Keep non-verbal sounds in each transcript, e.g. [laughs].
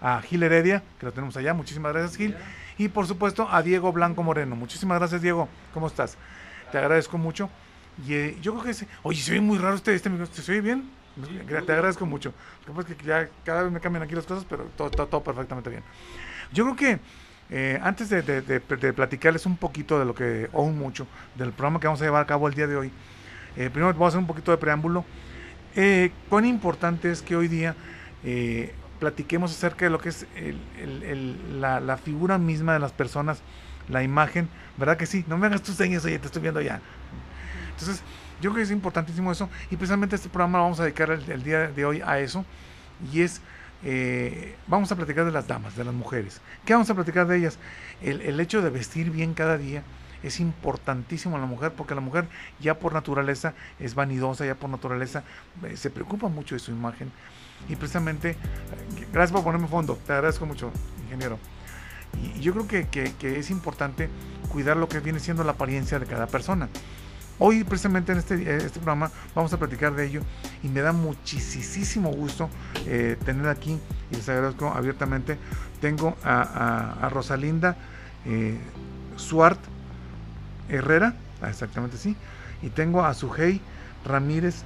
a Gil Heredia, que lo tenemos allá. Muchísimas gracias, Gil. Y por supuesto a Diego Blanco Moreno. Muchísimas gracias, Diego. ¿Cómo estás? Te agradezco mucho. Y eh, yo creo que ese, oye, se oye muy raro este, este. ¿Se oye bien? Te agradezco mucho. Lo que ya cada vez me cambian aquí las cosas, pero todo, todo, todo perfectamente bien. Yo creo que eh, antes de, de- de- de platicarles un poquito de lo que, o un mucho, del programa que vamos a llevar a cabo el día de hoy, eh, primero vamos a hacer un poquito de preámbulo. Eh, cuán importante es que hoy día eh, platiquemos acerca de lo que es la, figura misma de las personas, la imagen, ¿verdad que sí? No me hagas tus señas, oye, te estoy viendo ya. Entonces, yo creo que es importantísimo eso y precisamente este programa lo vamos a dedicar el, día de hoy a eso y es, eh, vamos a platicar de las damas, de las mujeres. ¿Qué vamos a platicar de ellas? El, hecho de vestir bien cada día es importantísimo en la mujer porque la mujer ya por naturaleza es vanidosa, ya por naturaleza eh, se preocupa mucho de su imagen y precisamente, eh, gracias por ponerme fondo, te agradezco mucho, ingeniero. Y, yo creo que, que- que es importante cuidar lo que viene siendo la apariencia de cada persona. Hoy precisamente en este, eh, este programa vamos a platicar de ello y me da muchísimo gusto eh, tener aquí y les agradezco abiertamente. Tengo a, a- a Rosalinda eh, Suart Herrera, ah, exactamente sí, y tengo a Sujei Ramírez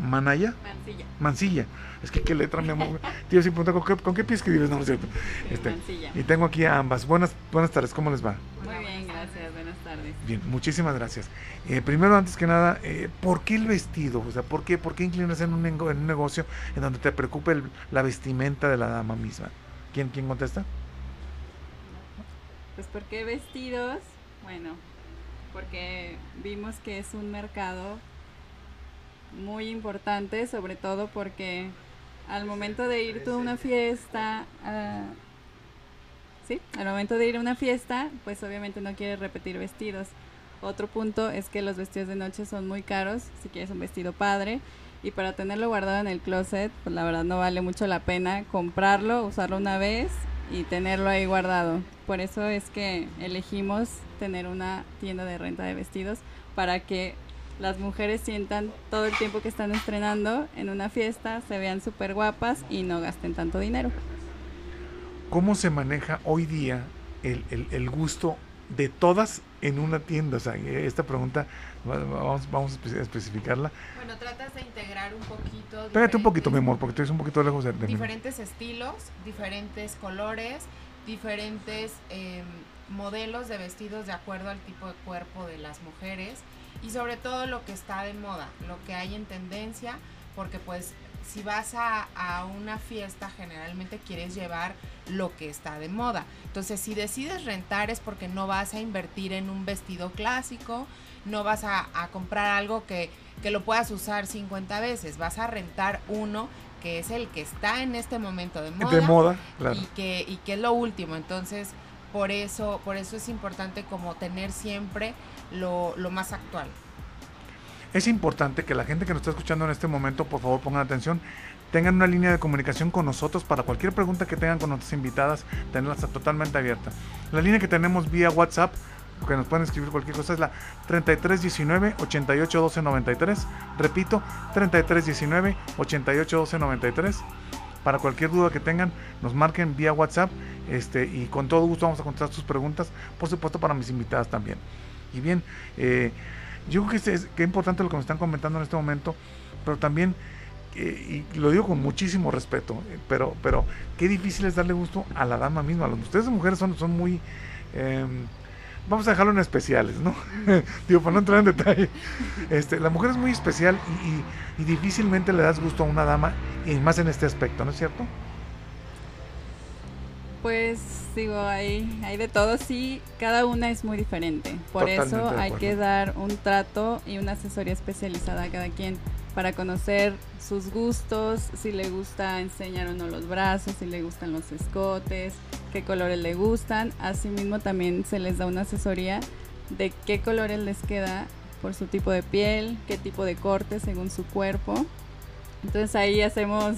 Manaya. Mancilla. Mancilla. Es que qué letra, mi amor. Tío, si pregunta, ¿con qué, con qué pie escribes? No, no es cierto. Este, y tengo aquí a ambas. Buenas, buenas tardes, ¿cómo les va? Muy bien, gracias. Buenas tardes. Bien, muchísimas gracias. Eh, primero, antes que nada, eh, ¿por qué el vestido? O sea, ¿por qué, por qué inclinarse en un, en un negocio en donde te preocupe el- la vestimenta de la dama misma? ¿Quién, quién contesta? Pues ¿por qué vestidos? Bueno, porque vimos que es un mercado muy importante, sobre todo porque al momento de ir a una fiesta, sí, al momento de ir a una fiesta, pues obviamente no quieres repetir vestidos. Otro punto es que los vestidos de noche son muy caros, si quieres un vestido padre, y para tenerlo guardado en el closet, pues la verdad no vale mucho la pena comprarlo, usarlo una vez y tenerlo ahí guardado. Por eso es que elegimos tener una tienda de renta de vestidos para que las mujeres sientan todo el tiempo que están estrenando en una fiesta, se vean súper guapas y no gasten tanto dinero. ¿Cómo se maneja hoy día el, el- el gusto de todas en una tienda? O sea, esta pregunta va- vamos, vamos a espe- especificarla. Bueno, tratas de integrar un poquito. Pégate un poquito, mi amor, porque tú eres un poquito lejos de, de mí. Diferentes estilos, diferentes colores, diferentes em, modelos de vestidos de acuerdo al tipo de cuerpo de las mujeres y sobre todo lo que está de moda, lo que hay en tendencia, porque pues si vas a, a una fiesta generalmente quieres llevar lo que está de moda. Entonces si decides rentar es porque no vas a invertir en un vestido clásico, no vas a, a comprar algo que, que lo puedas usar 50 veces, vas a rentar uno que es el que está en este momento de moda, De moda, claro. y, que, y que es lo último. Entonces, por eso, por eso es importante como tener siempre lo, más actual. Es importante que la gente que nos está escuchando en este momento, por favor, pongan atención. Tengan una línea de comunicación con nosotros para cualquier pregunta que tengan con nuestras invitadas, tenerlas totalmente abierta. La línea que tenemos vía WhatsApp, que nos pueden escribir cualquier cosa, es la 3319 8812 93. Repito, 3319 8812 93. Para cualquier duda que tengan, nos marquen vía WhatsApp este, y con todo gusto vamos a contestar sus preguntas, por supuesto para mis invitadas también. Y bien, eh, yo creo que es, es- que importante lo que me están comentando en este momento, pero también, eh, y lo digo con muchísimo respeto, eh, pero, pero qué difícil es darle gusto a la dama misma. Ustedes mujeres son, son muy... em, vamos a dejarlo en especiales, ¿no? [laughs] Digo, para no entrar en detalle. Este, la mujer es muy especial y difícilmente le das gusto a una dama, y más en este aspecto, ¿no es cierto? Pues digo, hay, hay de todo, sí, cada una es muy diferente. Por Totalmente eso hay que dar un trato y una asesoría especializada a cada quien para conocer sus gustos, si le gusta enseñar o no los brazos, si le gustan los escotes, qué colores le gustan. Asimismo también se les da una asesoría de qué colores les queda por su tipo de piel, qué tipo de corte según su cuerpo. Entonces ahí hacemos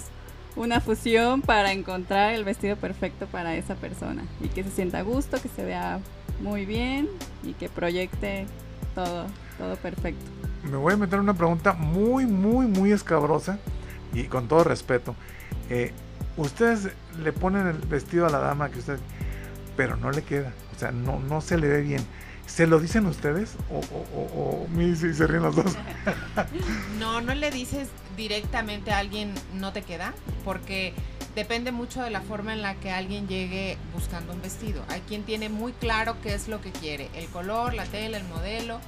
una fusión para encontrar el vestido perfecto para esa persona y que se sienta a gusto, que se vea muy bien y que proyecte todo, todo perfecto. Me voy a meter una pregunta muy, muy, muy escabrosa y con todo respeto. Eh, ustedes le ponen el vestido a la dama que usted, pero no le queda, o sea, no, no se le ve bien. ¿Se lo dicen ustedes o, o, o, o se ríen los dos? [laughs] no, no le dices directamente a alguien no te queda, porque depende mucho de la forma en la que alguien llegue buscando un vestido. Hay quien tiene muy claro qué es lo que quiere, el color, la tela, el modelo,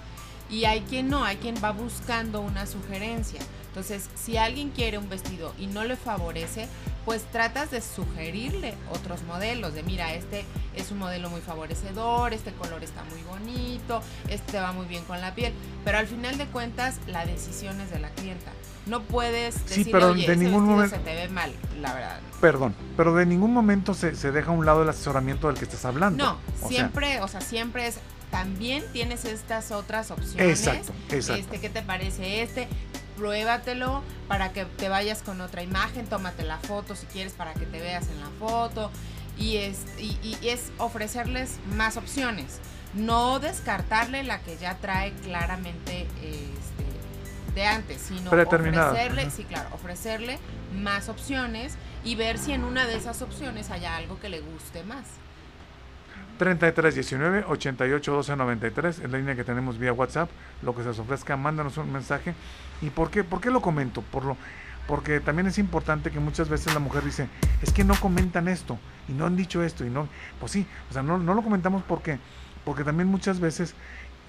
y hay quien no, hay quien va buscando una sugerencia. Entonces, si alguien quiere un vestido y no le favorece, pues tratas de sugerirle otros modelos, de mira, este es un modelo muy favorecedor, este color está muy bonito, este va muy bien con la piel, pero al final de cuentas la decisión es de la clienta. No puedes decir, pero oye, de ningún momento se te ve mal, la verdad. Perdón, pero de ningún momento se, se deja a un lado el asesoramiento del que estás hablando. No, siempre, o sea, siempre es también tienes estas otras opciones. Exacto, exacto. Este, ¿qué te parece este? Pruébatelo para que te vayas con otra imagen, tómate la foto si quieres para que te veas en la foto. Y es, y, es ofrecerles más opciones. No descartarle la que ya trae claramente este, de antes, sino ofrecerle, sí, claro, ofrecerle más opciones y ver si en una de esas opciones haya algo que le guste más. 3319 88 93 es la línea que tenemos vía WhatsApp. Lo que se os ofrezca, mándanos un mensaje. ¿Y por qué, por qué lo comento? Por lo, porque también es importante que muchas veces la mujer dice, es que no comentan esto y no han dicho esto y no, pues sí, o sea, no, no lo comentamos porque, porque también muchas veces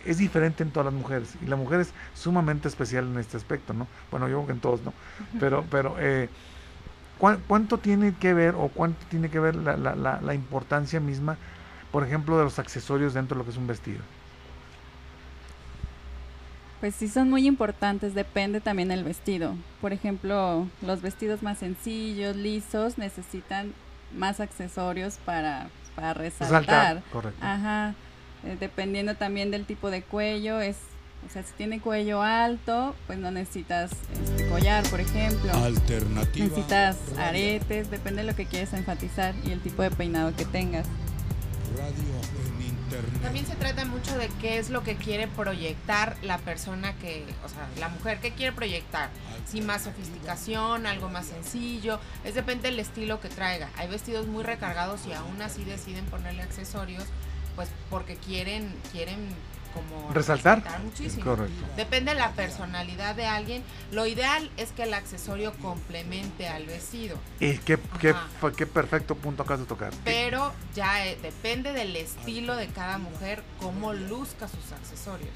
es diferente en todas las mujeres y la mujer es sumamente especial en este aspecto, ¿no? Bueno, yo creo que en todos, ¿no? Pero, pero eh, ¿cuánto tiene que ver o cuánto tiene que ver la, la, la, la importancia misma por ejemplo, de los accesorios dentro de lo que es un vestido? Pues sí son muy importantes, depende también del vestido. Por ejemplo, los vestidos más sencillos, lisos, necesitan más accesorios para, para resaltar. correcto. Ajá. Eh, dependiendo también del tipo de cuello, es, o sea, si tiene cuello alto, pues no necesitas este collar, por ejemplo. Alternativa. Necesitas aretes, depende de lo que quieres enfatizar y el tipo de peinado que tengas radio en internet. También se trata mucho de qué es lo que quiere proyectar la persona que, o sea, la mujer que quiere proyectar. Si más sofisticación, algo más sencillo, es depende del estilo que traiga. Hay vestidos muy recargados y aún así deciden ponerle accesorios, pues porque quieren, quieren como resaltar, muchísimo. Correcto. Depende de la personalidad de alguien. Lo ideal es que el accesorio complemente al vestido. Y qué, qué, qué perfecto punto acabas de tocar. Pero ya eh, depende del estilo de cada mujer, cómo luzca sus accesorios.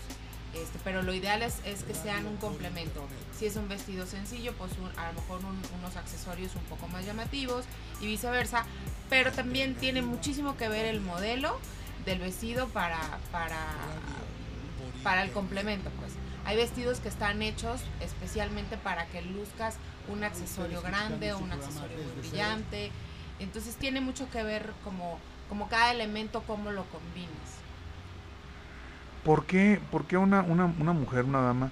Este, pero lo ideal es, es, que sean un complemento. Si es un vestido sencillo, pues a lo mejor unos accesorios un poco más llamativos y viceversa. Pero también tiene muchísimo que ver el modelo del vestido para, para para el complemento, pues. Hay vestidos que están hechos especialmente para que luzcas un accesorio grande o un accesorio muy brillante. Entonces tiene mucho que ver como, como cada elemento, cómo lo combinas. ¿Por qué, por qué una, una, una mujer, una dama,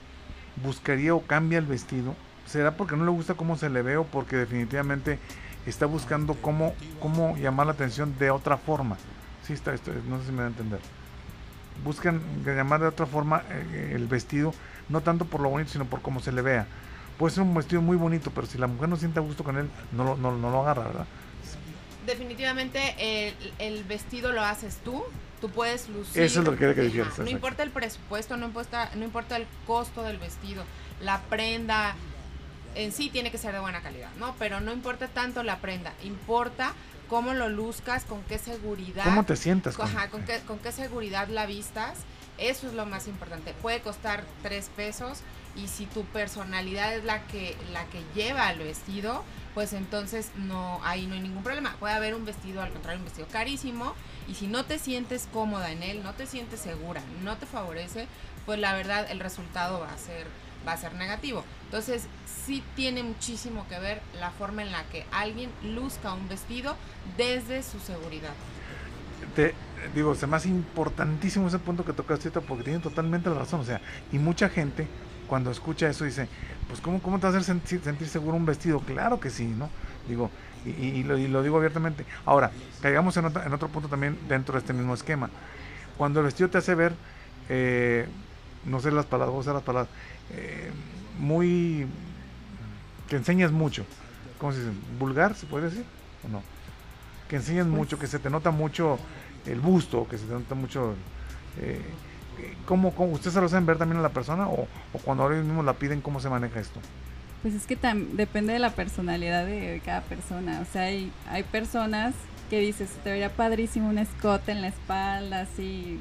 buscaría o cambia el vestido? ¿Será porque no le gusta cómo se le ve o porque definitivamente está buscando cómo, cómo llamar la atención de otra forma? Sí, está, esto, no sé si me da a entender buscan llamar de otra forma eh, el vestido, no tanto por lo bonito, sino por cómo se le vea. Puede ser un vestido muy bonito, pero si la mujer no siente a gusto con él, no lo, no, no lo agarra, ¿verdad? Definitivamente el, vestido lo haces tú, tú puedes lucir. Eso es lo que quería que dijeras. No importa el presupuesto, no importa, no importa el costo del vestido, la prenda en sí tiene que ser de buena calidad, ¿no? Pero no importa tanto la prenda, importa cómo lo luzcas, con qué seguridad. ¿Cómo te sientas? Con, con, qué, con qué seguridad la vistas. Eso es lo más importante. Puede costar tres pesos y si tu personalidad es la que, la que lleva el vestido, pues entonces no, ahí no hay ningún problema. Puede haber un vestido, al contrario, un vestido carísimo y si no te sientes cómoda en él, no te sientes segura, no te favorece, pues la verdad el resultado va a ser, va a ser negativo. Entonces, sí tiene muchísimo que ver la forma en la que alguien luzca un vestido desde su seguridad. Te, digo, se me hace importantísimo ese punto que tocaste porque tiene totalmente la razón. O sea, y mucha gente cuando escucha eso dice, pues ¿cómo, cómo te vas a sentir, sentir seguro un vestido? Claro que sí, ¿no? Digo, y, lo, digo abiertamente. Ahora, caigamos en, otro punto también dentro de este mismo esquema. Cuando el vestido te hace ver, eh, no sé las palabras, voy a las palabras, eh, muy que enseñas mucho. ¿Cómo se dice? ¿Vulgar, se puede decir? ¿o no? Que enseñen Pues mucho, que se te nota mucho el busto, que se te nota mucho... Eh, ¿cómo, cómo, ¿Ustedes se lo saben ver también a la persona o, o cuando ahora mismos la piden, cómo se maneja esto? Pues es que depende de la personalidad de cada persona. O sea, hay, hay personas que dices, te vería padrísimo un escote en la espalda, así,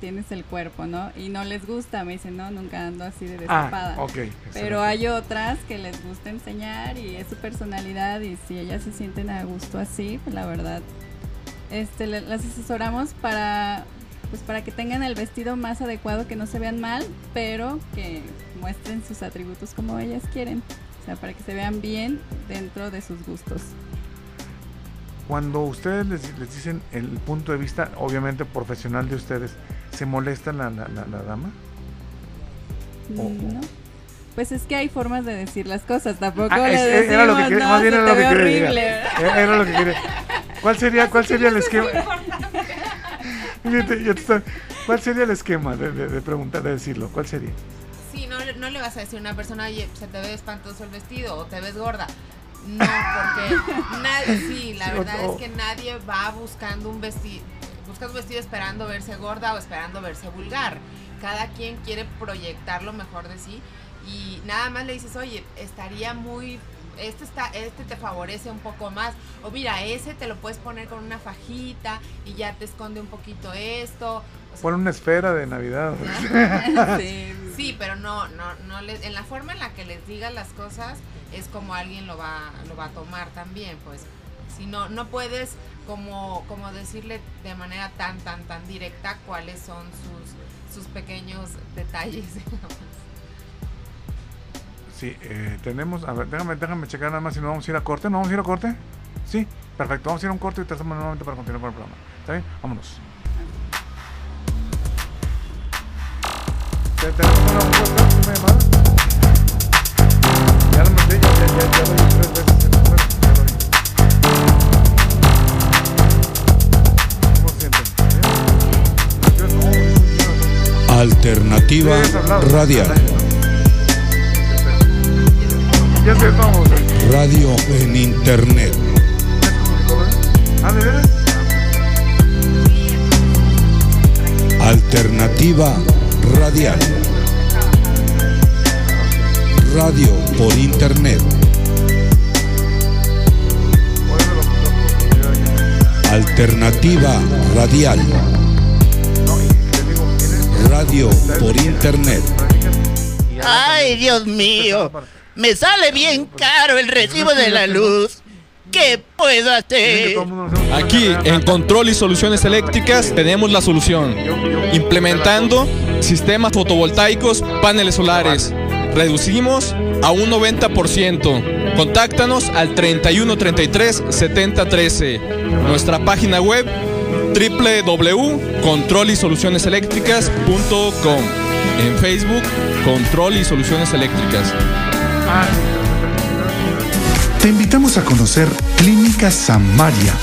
tienes el cuerpo, ¿no? Y no les gusta, me dicen, no, nunca ando así de destapada. Ah, ok. Pero hay otras que les gusta enseñar y es su personalidad y si ellas se sienten a gusto así, pues la verdad, este, las asesoramos para, pues para que tengan el vestido más adecuado, que no se vean mal, pero que muestren sus atributos como ellas quieren. O sea, para que se vean bien dentro de sus gustos. Cuando ustedes les, les dicen el punto de vista, obviamente profesional de ustedes, ¿se molesta la, la, la- la dama? Mm. ¿No? Pues es que hay formas de decir las cosas, tampoco Ah, le es- decimos, era lo que quería- no, más bien se era lo que quería horrible. llegar. Era lo que quería. ¿Cuál sería, cuál sería el esquema? [laughs] ¿Cuál sería el esquema de, de- de preguntar, de decirlo? ¿Cuál sería? Sí, no, le- no le vas a decir a una persona, oye, se te ve espantoso el vestido o te ves gorda. No, porque [laughs] nadie, sí, la verdad es que nadie va buscando un vestido, buscando un vestido esperando verse gorda o esperando verse vulgar. Cada quien quiere proyectar lo mejor de sí y nada más le dices, oye, estaría muy, este está, este te favorece un poco más, o mira, ese te lo puedes poner con una fajita y ya te esconde un poquito esto. O sea, Pon una esfera de Navidad. [laughs] Sí. Sí, pero no, no, no les, en la forma en la que les digas las cosas es como alguien lo va, lo va a tomar también, pues. Si no, no puedes como, como decirle de manera tan, tan, tan directa cuáles son sus, sus pequeños detalles. Sí, eh, tenemos, a ver, déjame, déjame checar nada más si no vamos a ir a corte. ¿No vamos a ir a corte? Sí, perfecto, vamos a ir a un corte y te hacemos nuevamente para continuar con el programa. ¿Está bien? Vámonos. ¿Te- ¿Tenemos una WhatsApp, una llamada? Ya lo mandé, ya, ya, ya, ya lo di tres veces el número, ya lo di. ¿Cómo se sienten? ¿Bien? Yo no, yo no. Alternativa. Radial. Ya se vamos. Radio en Internet. ¿Ah, de veras? Alternativa Radial. Radio por Internet. Alternativa Radial. Radio por Internet. Ay, Dios mío. Me sale bien caro el recibo de la luz. ¿Qué puedo hacer? Aquí en Control y Soluciones Eléctricas tenemos la solución. Implementando sistemas fotovoltaicos, paneles solares. Reducimos a un 90%. Contáctanos al 3133 7013. Nuestra página web www.controlisolucioneseléctricas.com. En Facebook, Control y Soluciones Eléctricas. Te invitamos a conocer Clínica Samaria,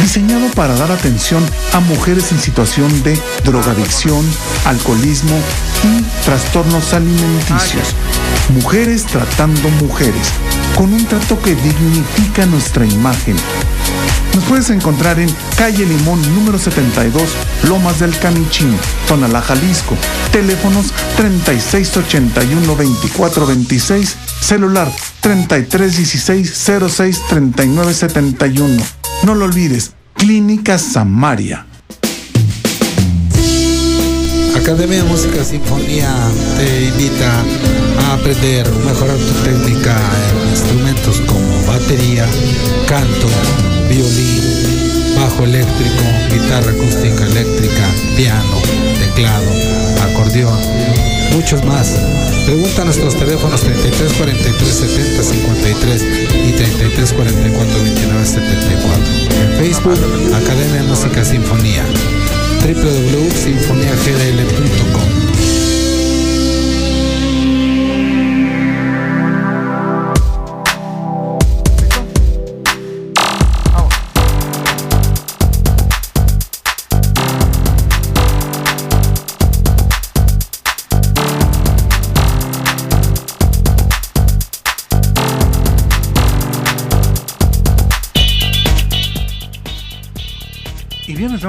diseñado para dar atención a mujeres en situación de drogadicción, alcoholismo y trastornos alimenticios. Mujeres tratando mujeres, con un trato que dignifica nuestra imagen. Nos puedes encontrar en calle Limón número 72, Lomas del Camichín, Tonalá, Jalisco. Teléfonos 3681-2426, celular 3316-063971. No lo olvides, Clínica Samaria. Academia de Música Sinfonía te invita a aprender, mejorar tu técnica en instrumentos como batería, canto, violín, bajo eléctrico, guitarra acústica eléctrica, piano, teclado, acordeón, muchos más. Pregunta a nuestros teléfonos 33 43 70 53 y 33 44 29 74. En Facebook, Academia de Música Sinfonía www.sinfoniagdl.com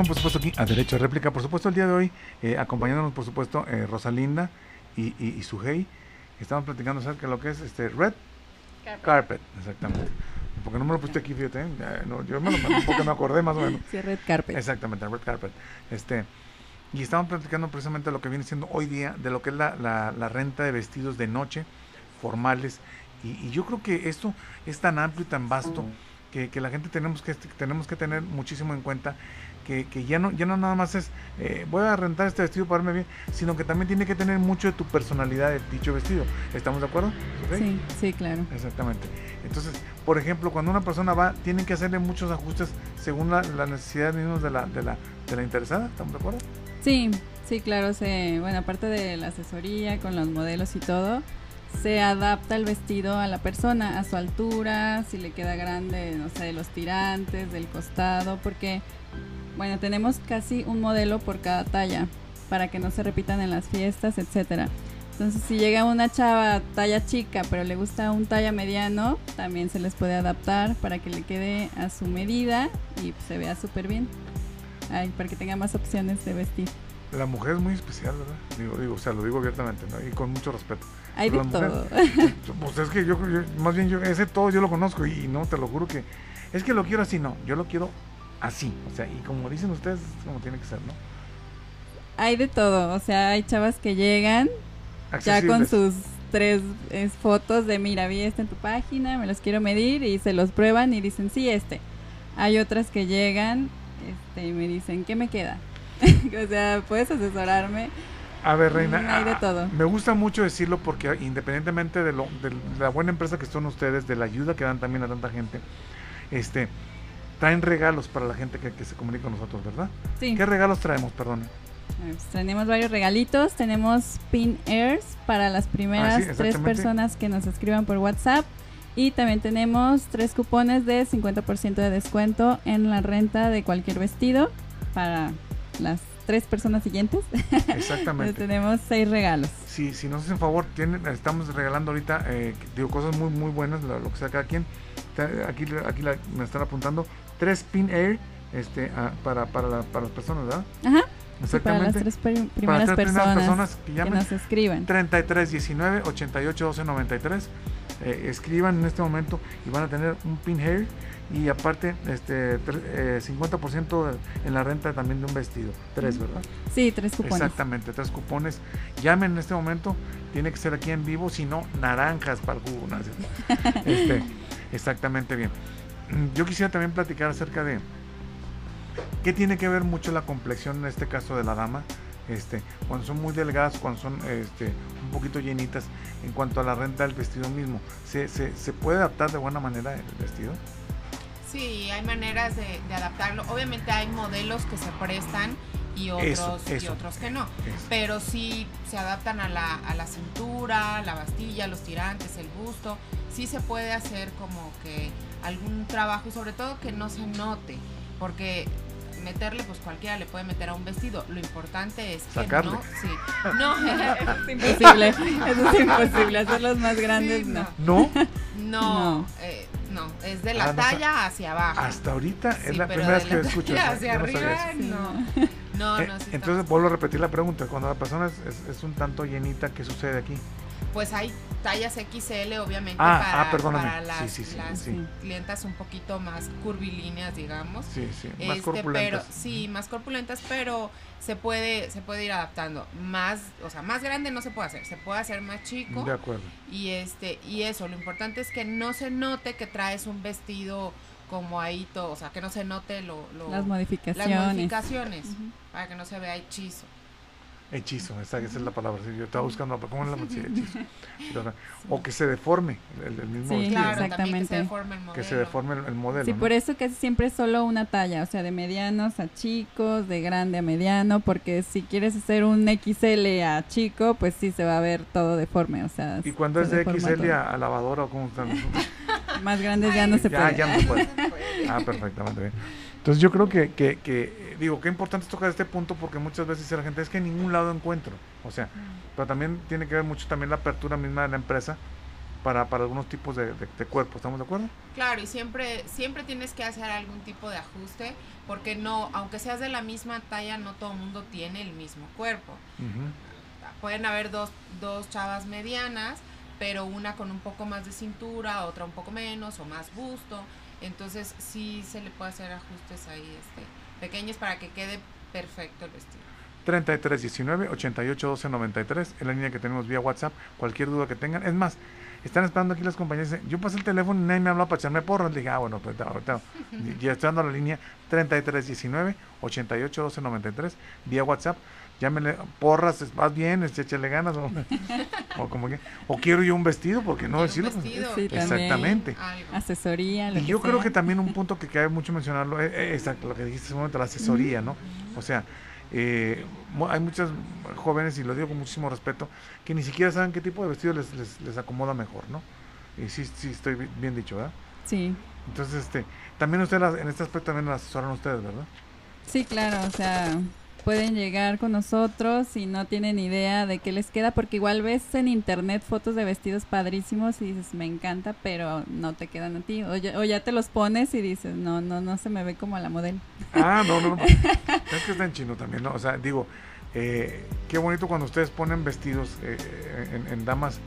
Por supuesto aquí a Derecho a Réplica. Por supuesto, el día de hoy, eh, acompañándonos, por supuesto, eh, Rosalinda y, y, y Sujei. Estamos platicando acerca de lo que es este Red Carpet. exactamente. Porque no me lo puse aquí, fíjate. ¿eh? No, yo me lo porque me acordé más o menos. Sí, Red Carpet. Exactamente, Red Carpet. Este, y estamos platicando precisamente lo que viene siendo hoy día, de lo que es la, la, la renta de vestidos de noche, formales. Y, y, yo creo que esto es tan amplio y tan vasto que, que la gente tenemos que, tenemos que tener muchísimo en cuenta que, que, ya no ya no nada más es eh, voy a rentar este vestido para verme bien, sino que también tiene que tener mucho de tu personalidad de dicho vestido. ¿Estamos de acuerdo? ¿Okay? Sí, sí, claro. Exactamente. Entonces, por ejemplo, cuando una persona va, tienen que hacerle muchos ajustes según la, la necesidad mismos de la, de, la, de la interesada. ¿Estamos de acuerdo? Sí, sí, claro. Se, bueno, aparte de la asesoría con los modelos y todo, se adapta el vestido a la persona, a su altura, si le queda grande, no sé, de los tirantes, del costado, porque bueno, tenemos casi un modelo por cada talla para que no se repitan en las fiestas, etcétera. Entonces, si llega una chava talla chica, pero le gusta un talla mediano, también se les puede adaptar para que le quede a su medida y se vea súper bien. Ay, para que tenga más opciones de vestir. La mujer es muy especial, ¿verdad? Digo, digo, o sea, lo digo abiertamente, ¿no? Y con mucho respeto. Hay de todo. [laughs] pues es que yo, yo, más bien yo, ese todo yo lo conozco y no, te lo juro que, es que lo quiero así, no, yo lo quiero así, o sea, y como dicen ustedes, como tiene que ser, ¿no? Hay de todo, o sea, hay chavas que llegan ya con sus tres es, fotos de, mira, vi este en tu página, me los quiero medir y se los prueban y dicen, sí, este. Hay otras que llegan este, y me dicen, ¿qué me queda? [laughs] o sea, puedes asesorarme. A ver, Reina, hay de todo. me gusta mucho decirlo porque independientemente de, lo, de la buena empresa que son ustedes, de la ayuda que dan también a tanta gente, este, traen regalos para la gente que, que, se comunica con nosotros, ¿verdad? Sí. ¿Qué regalos traemos, perdón? Pues tenemos varios regalitos. Tenemos Pin Airs para las primeras ah, sí, tres personas que nos escriban por WhatsApp. Y también tenemos tres cupones de 50% de descuento en la renta de cualquier vestido para las tres personas siguientes. [laughs] Exactamente. tenemos seis regalos. Sí, si nos hacen favor, tienen, estamos regalando ahorita, eh, digo, cosas muy, muy buenas, lo, lo, que sea cada quien. Aquí, aquí la, me están apuntando tres Pin Air este, a, para, para, la, para las personas, ¿verdad? Ajá. Exactamente. para las tres primeras, para las tres personas, personas, que, llamen, que nos escriban. 33 19 88 12 93. Eh, escriban en este momento y van a tener un pin hair y aparte este eh, 50% en la renta también de un vestido. Tres, ¿verdad? Sí, tres cupones. Exactamente, tres cupones. Llamen en este momento, tiene que ser aquí en vivo, si no, naranjas para el jugo. ¿no? [laughs] Este, exactamente bien. Yo quisiera también platicar acerca de qué tiene que ver mucho la complexión en este caso de la dama. Este, cuando son muy delgadas, cuando son este, un poquito llenitas, en cuanto a la renta del vestido mismo, ¿se, se, puede adaptar de buena manera el vestido? Sí, hay maneras de, adaptarlo. Obviamente hay modelos que se prestan y otros, eso, eso, y otros que no. Eso. Pero sí se adaptan a la, a la cintura, la bastilla, los tirantes, el busto. Sí se puede hacer como que algún trabajo y sobre todo que no se note. Porque meterle, pues cualquiera le puede meter a un vestido. Lo importante es que Sacarle. no. Sí, no. [laughs] es imposible. Eso es imposible. Hacerlos más grandes, Sí, no. ¿No? No, No. eh, no, es de la Ah, no talla hacia abajo. Hasta ahorita es Sí, la pero primera vez que la escucho hacia arriba, no. No, Eh, no, sí entonces está- vuelvo a repetir la pregunta. Cuando la persona es, es- es un tanto llenita, ¿qué sucede aquí? Pues hay tallas XL, obviamente, Ah, para, ah, perdóname. para las, Sí, las clientas un poquito más curvilíneas, digamos. Sí, sí, más Este, pero corpulentas. sí, más corpulentas, pero se puede se puede ir adaptando. Más, o sea, más grande no se puede hacer, se puede hacer más chico. De acuerdo. Y este y eso, lo importante es que no se note que traes un vestido como ahí todo, o sea, que no se note lo, lo- Las modificaciones. las modificaciones, para que no se vea hechizo. Hechizo, esa, esa es la palabra. sí, yo estaba buscando, ¿cómo es la sí, [laughs] hechizo? O que se deforme el, el mismo Sí, vestido. Claro, que exactamente. se deforme el modelo. Que se deforme el, el modelo. Sí, ¿no? por eso casi siempre es solo una talla, o sea, de medianos a chicos, de grande a mediano, porque si quieres hacer un XL a chico, pues sí se va a ver todo deforme, o sea. Y cuando se es de XL todo. a, a lavadora o cómo están los [laughs] Más grandes ya no se ya, puede. ya no se puede. [laughs] Ah, perfectamente bien. Entonces yo creo que, que, que, eh, digo, qué importante es tocar este punto porque muchas veces dice la gente es que en ningún lado encuentro. O sea, pero también tiene que ver mucho también la apertura misma de la empresa para, para algunos tipos de, de, de cuerpo, ¿estamos de acuerdo? Claro, y siempre, siempre tienes que hacer algún tipo de ajuste, porque no, aunque seas de la misma talla, no todo el mundo tiene el mismo cuerpo. Pueden haber dos, dos chavas medianas, pero una con un poco más de cintura, otra un poco menos o más busto. Entonces sí se le puede hacer ajustes ahí este, pequeños para que quede perfecto el vestido. 33 19 88 12 93 es la línea que tenemos vía WhatsApp. Cualquier duda que tengan. Es más, están esperando aquí las compañías. dicen, Yo pasé el teléfono y nadie me habló para echarme porras. Le dije, ah, bueno, pues ahorita. [laughs] Ya estoy dando la línea 33 19 88 12 93 vía WhatsApp. Llámenle porras, es- vas bien, es- échale ganas. O, [laughs] o como que, o quiero yo un vestido, porque no decirlo. pues, vestido. Sí. Exactamente. Asesoría, lo Y yo creo que también un [laughs] punto que cabe mucho mencionarlo es, es exacto, lo que dijiste hace un momento, la asesoría, ¿no? O sea, eh, hay muchas jóvenes, y lo digo con muchísimo respeto, que ni siquiera saben qué tipo de vestido les, les, les acomoda mejor, ¿no? Y sí, sí estoy bi- bien dicho, ¿verdad? Sí, Entonces, este, también ustedes en este aspecto también las asesoran ustedes, ¿verdad? sí, claro, o sea, pueden llegar con nosotros y no tienen idea de qué les queda, porque igual ves en internet fotos de vestidos padrísimos y dices, me encanta, pero no te quedan a ti. O ya, o ya te los pones y dices, no, no, no se me ve como a la modelo. Ah, no, no, no. [laughs] es que está en chino también, ¿no? O sea, digo, eh, qué bonito cuando ustedes ponen vestidos eh, en, en damas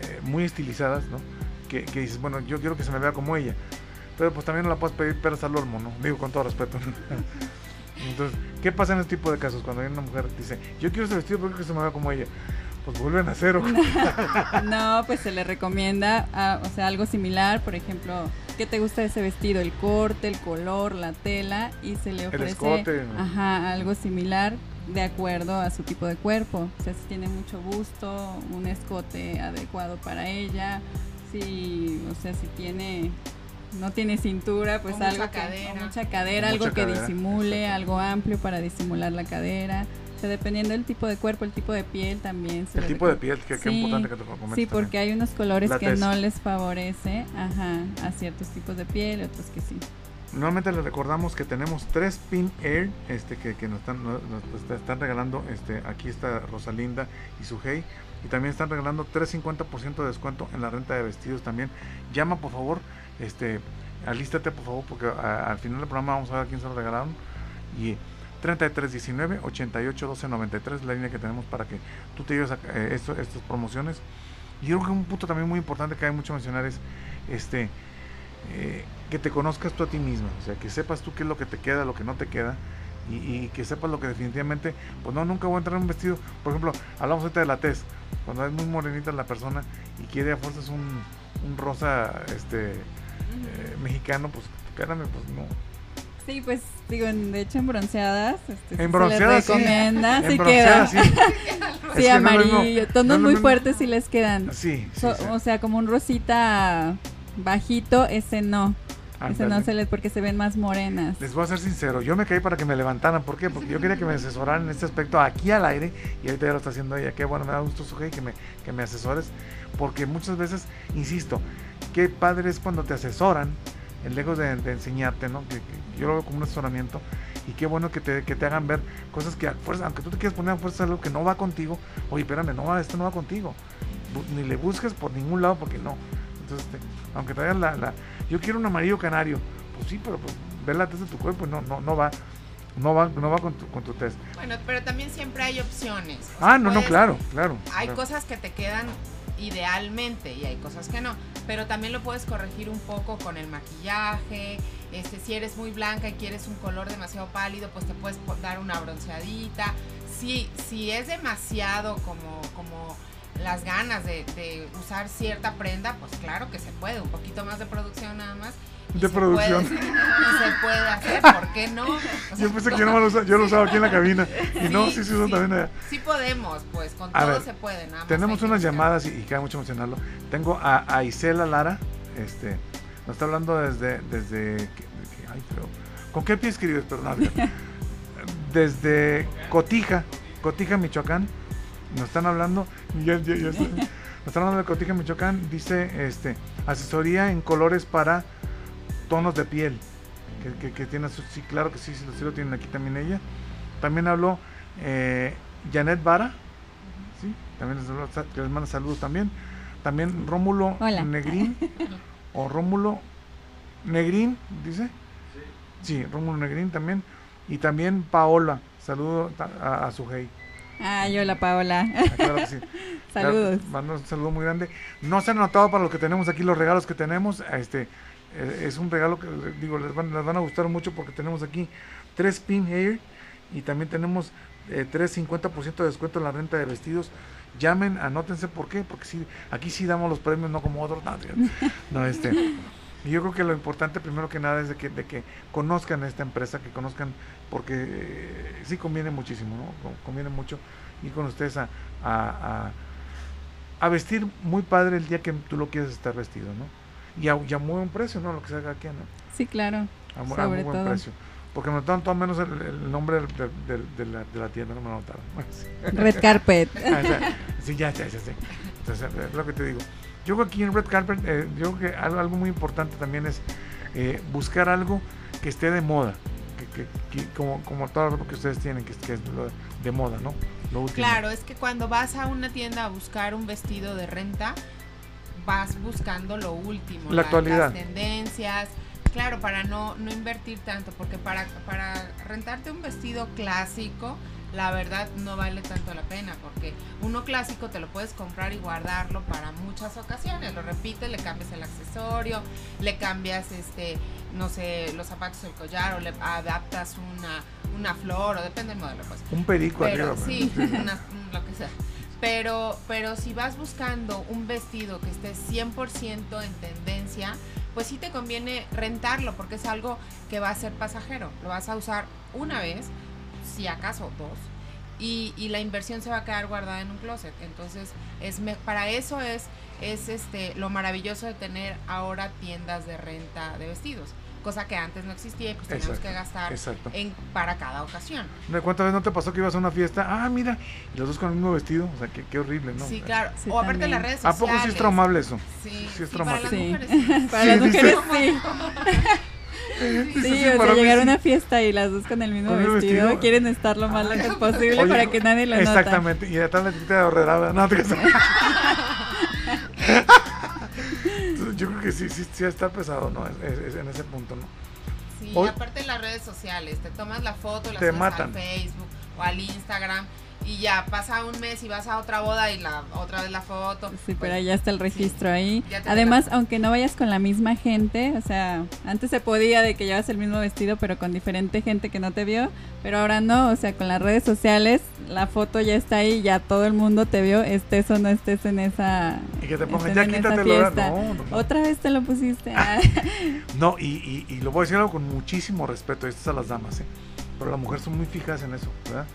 eh, muy estilizadas, ¿no? Que, que dices, bueno, yo quiero que se me vea como ella. Pero pues también no la puedes pedir peras al olmo, ¿no? Digo, con todo respeto. Entonces, ¿qué pasa en este tipo de casos? Cuando hay una mujer que dice, yo quiero ese vestido porque se me vea como ella. Pues vuelven a cero. [laughs] No, pues se le recomienda, ah, o sea, algo similar, por ejemplo, ¿qué te gusta de ese vestido? El corte, el color, la tela, y se le El ofrece escote, ¿no? ajá, algo similar de acuerdo a su tipo de cuerpo. O sea, si tiene mucho busto, un escote adecuado para ella, si, o sea, si tiene no tiene cintura, pues O mucha algo que- cadera. mucha cadera, O algo mucha que cadera, disimule, exacto. algo amplio para disimular la cadera. O sea, dependiendo del tipo de cuerpo, el tipo de piel también. se El tipo de piel, que, que Sí, importante que te comentes Sí, también. porque hay unos colores La que tez. no les favorece ajá, a ciertos tipos de piel y otros que sí. Nuevamente les recordamos que tenemos tres Pin Air este, que, que nos, están, nos, nos están regalando. Este, aquí está Rosalinda y Sujei. Y también están regalando 350% de descuento en la renta de vestidos también. Llama por favor, este, alístate por favor, porque al final del programa vamos a ver a quién se lo regalaron. Y 3319 88 12 93 la línea que tenemos para que tú te lleves a, eh, esto- estas promociones. Y creo que un punto también muy importante que hay mucho mencionar es este eh, que te conozcas tú a ti misma, o sea, que sepas tú qué es lo que te queda, lo que no te queda, y, que sepas lo que definitivamente, pues no, nunca voy a entrar en un vestido, por ejemplo, hablamos ahorita de la tez, cuando es muy morenita la persona y quiere a fuerzas un rosa este eh, mexicano, pues espérame, pues no. Sí, pues digo, en- de hecho en bronceadas, este, sí En bronceadas, sí. les recomienda, En sí bronceadas, queda. sí. [laughs] Sí, no amarillo, no tonos muy fuertes sí les quedan. Sí, sí, So- sí. O sea, como un rosita bajito, ese no. Ese no se les porque se ven más morenas. Les voy a ser sincero, yo me caí para que me levantaran. ¿Por qué? Porque yo quería que me asesoraran en este aspecto aquí al aire y ahorita ya lo está haciendo ella. Qué bueno, me da gusto, Sujei, que me, que me asesores. Porque muchas veces, insisto, qué padre es cuando te asesoran, lejos de, de enseñarte, ¿no? Que, que yo lo veo como un asesoramiento. Y qué bueno que te, que te hagan ver cosas que a fuerza, aunque tú te quieras poner a fuerza algo que no va contigo, oye, espérame, no va, esto no va contigo. Ni le busques por ningún lado porque no. Entonces, este, aunque traigas la, la, yo quiero un amarillo canario, pues sí, pero pues, ver la test de tu cuerpo no, no, no va, no va, no va con tu, con tu test. Bueno, pero también siempre hay opciones. O Ah, sea, no, no, puedes- claro, claro. Hay claro. cosas que te quedan idealmente y hay cosas que no, pero también lo puedes corregir un poco con el maquillaje. Este, si eres muy blanca y quieres un color demasiado pálido, pues te puedes dar una bronceadita. Si, si es demasiado como, como las ganas de, de usar cierta prenda, pues claro que se puede, un poquito más de producción nada más. De se producción. puede- y se puede hacer, ¿por qué no? O sea, Yo pensé que yo, no lo usaba, yo lo usaba aquí en la cabina. Y no, sí, sí, uso también allá. Sí podemos, pues, con A todo ver, se puede, nada más Tenemos unas llamadas y, y cabe mucho mencionarlo. Tengo a, a Isela Lara, este, nos está hablando desde, desde, ay, pero, ¿con qué pie escribes? Perdón, [laughs] desde Cotija, Cotija, Michoacán, nos están hablando, ya- ya- ya nos están hablando de Cotija, Michoacán, dice, este, asesoría en colores para tonos de piel, que, que, que tiene, su- sí, claro que sí, sí, sí lo tienen aquí también ella. También habló eh, Janet Vara, ¿sí? También les, manda saludos también. también Rómulo Hola. Negrín, [laughs] o Rómulo Negrín, dice. Sí, Rómulo Negrín también. Y también Paola, saludo a, a su hey. Ay, hola Paola. Claro que sí. [laughs] Saludos. Claro, mando un saludo muy grande. No se han notado para los que tenemos aquí los regalos que tenemos. Este es un regalo que digo les van, les van a gustar mucho porque tenemos aquí tres pin hair y también tenemos eh, tres 50% de descuento en la renta de vestidos. Llamen, anótense por qué, porque sí, aquí sí damos los premios, no como otros. No, no, este. Y yo creo que lo importante primero que nada es de que, de que conozcan esta empresa, que conozcan, porque eh, sí conviene muchísimo, ¿no? Co- Conviene mucho ir con ustedes a, a, a- a vestir muy padre el día que tú lo quieres estar vestido, ¿no? Y a, y a muy buen precio, ¿no? Lo que se haga aquí, ¿no? Sí, claro. A, a muy Sobre buen todo. precio. Porque me notaron todo menos el, el nombre del- del- del- de, la, de la tienda, no me lo notaron. [laughs] Red Carpet. Ah, o sea, sí, ya, ya, ya sé. Entonces, es lo que te digo. Yo creo que aquí en Red Carpet, eh, yo creo que algo, algo muy importante también es eh, buscar algo que esté de moda. Que, que- que- como, como todo lo que ustedes tienen, que, es- que es lo de moda, ¿no? Lo último. Claro, es que cuando vas a una tienda a buscar un vestido de renta, vas buscando lo último, La actualidad. las tendencias. Claro, para no, no invertir tanto, porque para, para rentarte un vestido clásico, la verdad no vale tanto la pena, porque uno clásico te lo puedes comprar y guardarlo para muchas ocasiones. Lo repites, le cambias el accesorio, le cambias este, no sé, los zapatos, el collar, o le adaptas una, una flor, o depende del modelo, pues. Un perico Pero arriba. sí, [laughs] una- lo que sea. Pero, pero si vas buscando un vestido que esté 100% en tendencia, pues sí te conviene rentarlo porque es algo que va a ser pasajero. Lo vas a usar una vez, si acaso dos, y, la inversión se va a quedar guardada en un closet. Entonces, es para eso es, es este lo maravilloso de tener ahora tiendas de renta de vestidos, cosa que antes no existía y pues tenemos Exacto, que gastar exacto. en, para cada ocasión. ¿De cuántas veces no te pasó que ibas a una fiesta? Ah, mira, y los dos con el mismo vestido. O sea, qué, qué horrible, ¿no? Sí, claro. Sí, o aparte también. las redes ¿A sociales. poco sí es traumable eso? Sí, Sí es sí, para las traumático. Sí. mujeres [laughs] sí. Para Sí, las mujeres sí. [laughs] Sí, sí, o para sea, mí llegar a sí. una fiesta y las dos con el mismo Con vestido, vestido. quieren estar lo más lejos posible Oye, para que nadie lo note. Exactamente, y detrás la etiqueta de horrera, ¿verdad? No, te [laughs] Yo creo que sí, sí, sí está pesado, ¿no? Es- en ese punto, ¿no? Sí, Hoy- aparte en las redes sociales, te tomas la foto, la Te subes matan. al Facebook o al Instagram y ya pasa un mes y vas a otra boda y la otra vez la foto. Sí, Pues, pero ya está el registro ahí. Ya te Además, aunque no vayas con la misma gente, o sea, antes se podía de que llevas el mismo vestido, pero con diferente gente que no te vio, pero ahora no, o sea, con las redes sociales, la foto ya está ahí, ya todo el mundo te vio, estés o no estés en esa, Y que te pongan, ya quítatelo. No, no, no. Otra vez te lo pusiste. Ah, [laughs] No, y, y, y lo voy a decir algo con muchísimo respeto, esto es a las damas, ¿eh? Pero las mujeres son muy fijas en eso, ¿verdad?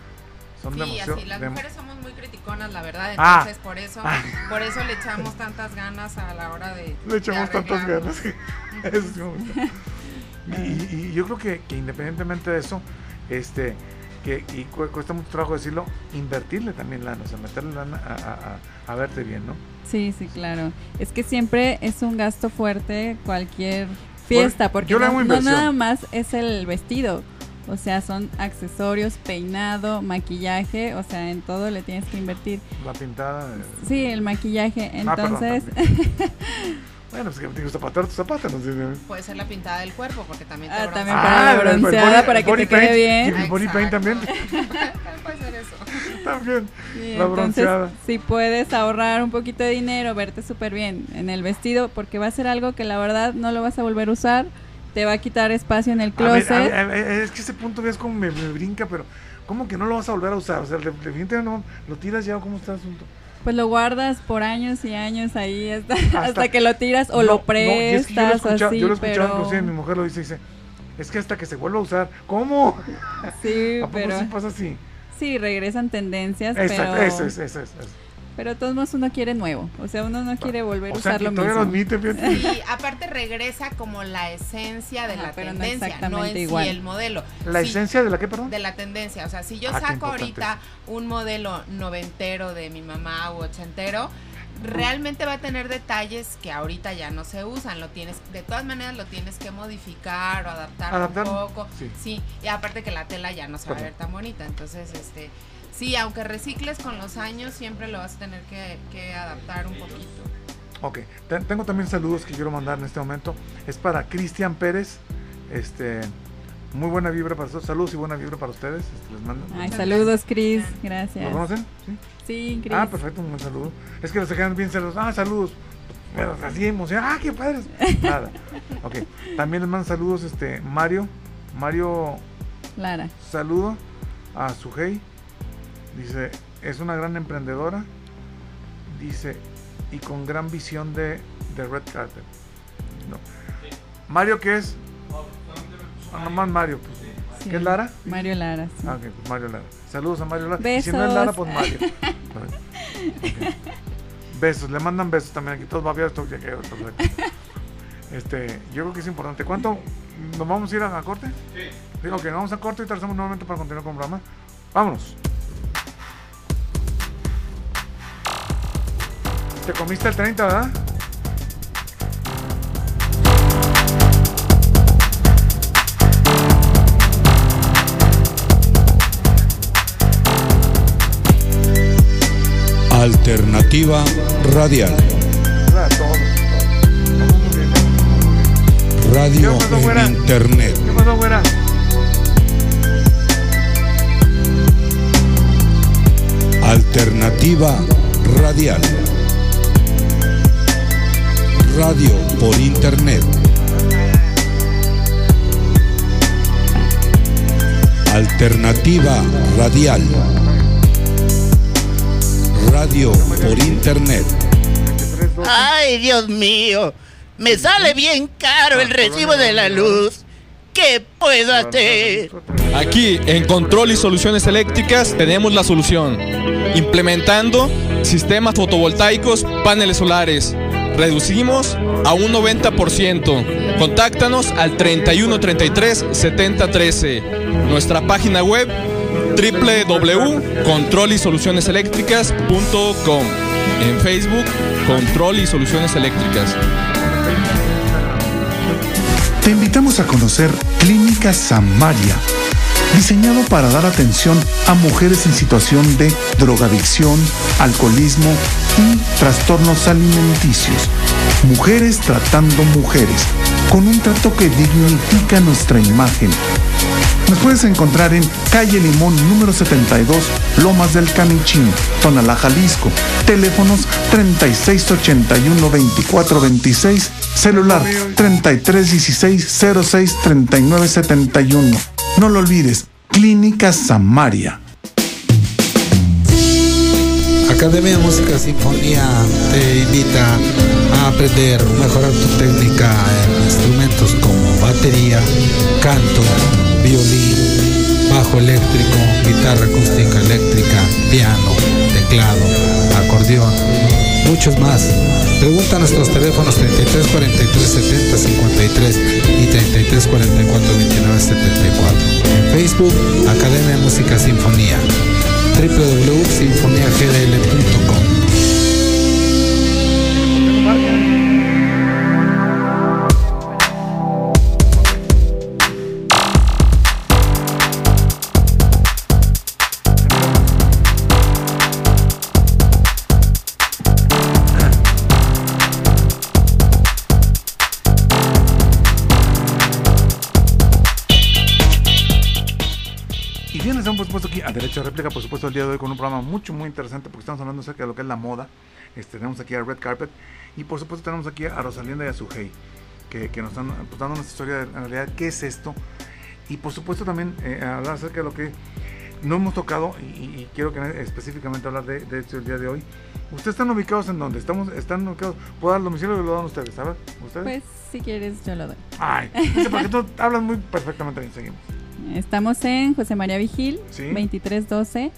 Son Sí, demasiado... así, las dem- mujeres somos muy criticonas, la verdad, Ah. entonces por eso, Ah. por eso le echamos tantas ganas a la hora de Le echamos de tantas ganas. [laughs] Eso. Y, y- y yo creo que, que independientemente de eso, este, que y cu- cuesta mucho trabajo decirlo, invertirle también lana, o sea, meterle lana a, a- a- a verte bien, ¿no? sí, sí, claro. Es que siempre es un gasto fuerte cualquier fiesta, porque yo le no, no nada más es el vestido. O sea, son accesorios, peinado, maquillaje, o sea, en todo le tienes que invertir. La pintada. eh, Sí, el maquillaje. Ah, perdón, Entonces, [laughs] Bueno, pues que digo, zapatear tus zapatos, no. Puede ser la pintada del cuerpo, porque también te Ah, también para la el bronceada, body- para que body te quede paint, bien. Y el body paint [laughs] también. Puede ser eso. [laughs] también. sí, la entonces, bronceada. si puedes ahorrar un poquito de dinero, verte súper bien en el vestido, porque va a ser algo que la verdad no lo vas a volver a usar, te va a quitar espacio en el closet. a ver, a ver, es que ese punto ves como me, me brinca, pero ¿cómo que no lo vas a volver a usar? O sea, de- definitivamente no, lo tiras ya o cómo está el asunto. Pues lo guardas por años y años ahí hasta, Hasta- [laughs] hasta que lo tiras o No, lo no, y es que yo lo he prestas escuchado- así, Yo lo he escuchado, pero inclusive mi mujer lo dice, dice, es que hasta que se vuelva a usar, ¿cómo? sí, [laughs] ¿A poco pero sí pasa así? sí regresan tendencias, Exacto, pero eso es, eso es. eso. Pero de todos modos uno quiere nuevo, o sea, uno no quiere volver O a sea, usar que lo mismo. lo admite. Y aparte regresa como la esencia de Ajá, la pero no tendencia, no, exactamente en igual. sí el modelo. ¿La Sí, esencia de la qué, perdón? de la tendencia. O sea, si yo Ah, saco ahorita un modelo noventero de mi mamá u ochentero, realmente va a tener detalles que ahorita ya no se usan. Lo tienes, de todas maneras lo tienes que modificar o adaptar un poco. sí. Sí. y aparte que la tela ya no se va a ver tan bonita. Entonces, este, sí, aunque recicles con los años, siempre lo vas a tener que, que adaptar un poquito. Ok, Ten- tengo también saludos que quiero mandar en este momento. Es para Cristian Pérez. Este, muy buena vibra para todos. Saludos y buena vibra para ustedes. Este, les mando. Ay, saludos, Cris. ¿Lo Gracias. conocen? Sí. Sí, Cris. Ah, perfecto, un buen saludo. Es que los dejan bien celos. Ah, saludos. Pero así emocionados. Ah, qué padres. Nada. Ok. También les mando saludos, este, Mario. Mario, Lara. saludo a Sujei. Dice, es una gran emprendedora. Dice, y con gran visión de, de Red Carpet. No. Mario, ¿qué es? Ah, nomás Mario. Pues. Sí. ¿Qué es Lara? Mario Lara. sí. Ah, ok, pues Mario Lara. Saludos a Mario Lara. Y si no es. Lara, pues Mario. [laughs] Ok. Besos, le mandan besos también aquí. Todos babeados, todos llegueros. Este, yo creo que es importante. ¿Cuánto? ¿Nos vamos a ir a, a corte? Sí. Ok, nos vamos a corte y trazamos nuevamente para continuar con el programa. Vámonos. Te comiste el 30, ¿verdad? Alternativa Radial. Radio en Internet. ¿Qué pasó, güera? Alternativa Radial. Radio por Internet. Alternativa Radial. Radio por Internet. 23, 12. Ay, Dios mío. Me sale bien caro el recibo de la luz. ¿Qué puedo hacer? Aquí en Control y Soluciones Eléctricas tenemos la solución. Implementando sistemas fotovoltaicos, paneles solares. Reducimos a un 90%. Contáctanos al 3133 7013. Nuestra página web www.controlisolucioneseléctricas.com. En Facebook, Control y Soluciones Eléctricas. Te invitamos a conocer Clínica Samaria, diseñado para dar atención a mujeres en situación de drogadicción, alcoholismo trastornos alimenticios. Mujeres tratando mujeres, con un trato que dignifica nuestra imagen. Nos puedes encontrar en calle Limón número 72, Lomas del Camichín, Tonalá, Jalisco. Teléfonos 3681-2426, celular 3316-063971. No lo olvides, Clínica Samaria. Academia de Música Sinfonía te invita a aprender, mejorar tu técnica en instrumentos como batería, canto, violín, bajo eléctrico, guitarra acústica eléctrica, piano, teclado, acordeón, muchos más. Pregunta a nuestros teléfonos 33 43 70 53 y 33 44 29 74. En Facebook, Academia de Música Sinfonía www.sinfoniagdl.com por supuesto el día de hoy con un programa mucho, muy interesante porque estamos hablando acerca de lo que es la moda. Este, tenemos aquí a Red Carpet y por supuesto tenemos aquí a Rosalinda y a Sujei, que, que nos están pues, dando una historia de en realidad qué es esto. Y por supuesto también eh, hablar acerca de lo que no hemos tocado y, y quiero que específicamente hablar de, de esto el día de hoy. ¿Ustedes están ubicados en dónde? Estamos, están ubicados. ¿Puedo dar el domicilio o lo dan ustedes? ¿Sabes? ¿Ustedes? Pues si quieres, yo lo doy. Ay, [laughs] porque tú hablas muy perfectamente bien. Seguimos. Estamos en José María Vigil, Sí. 2312,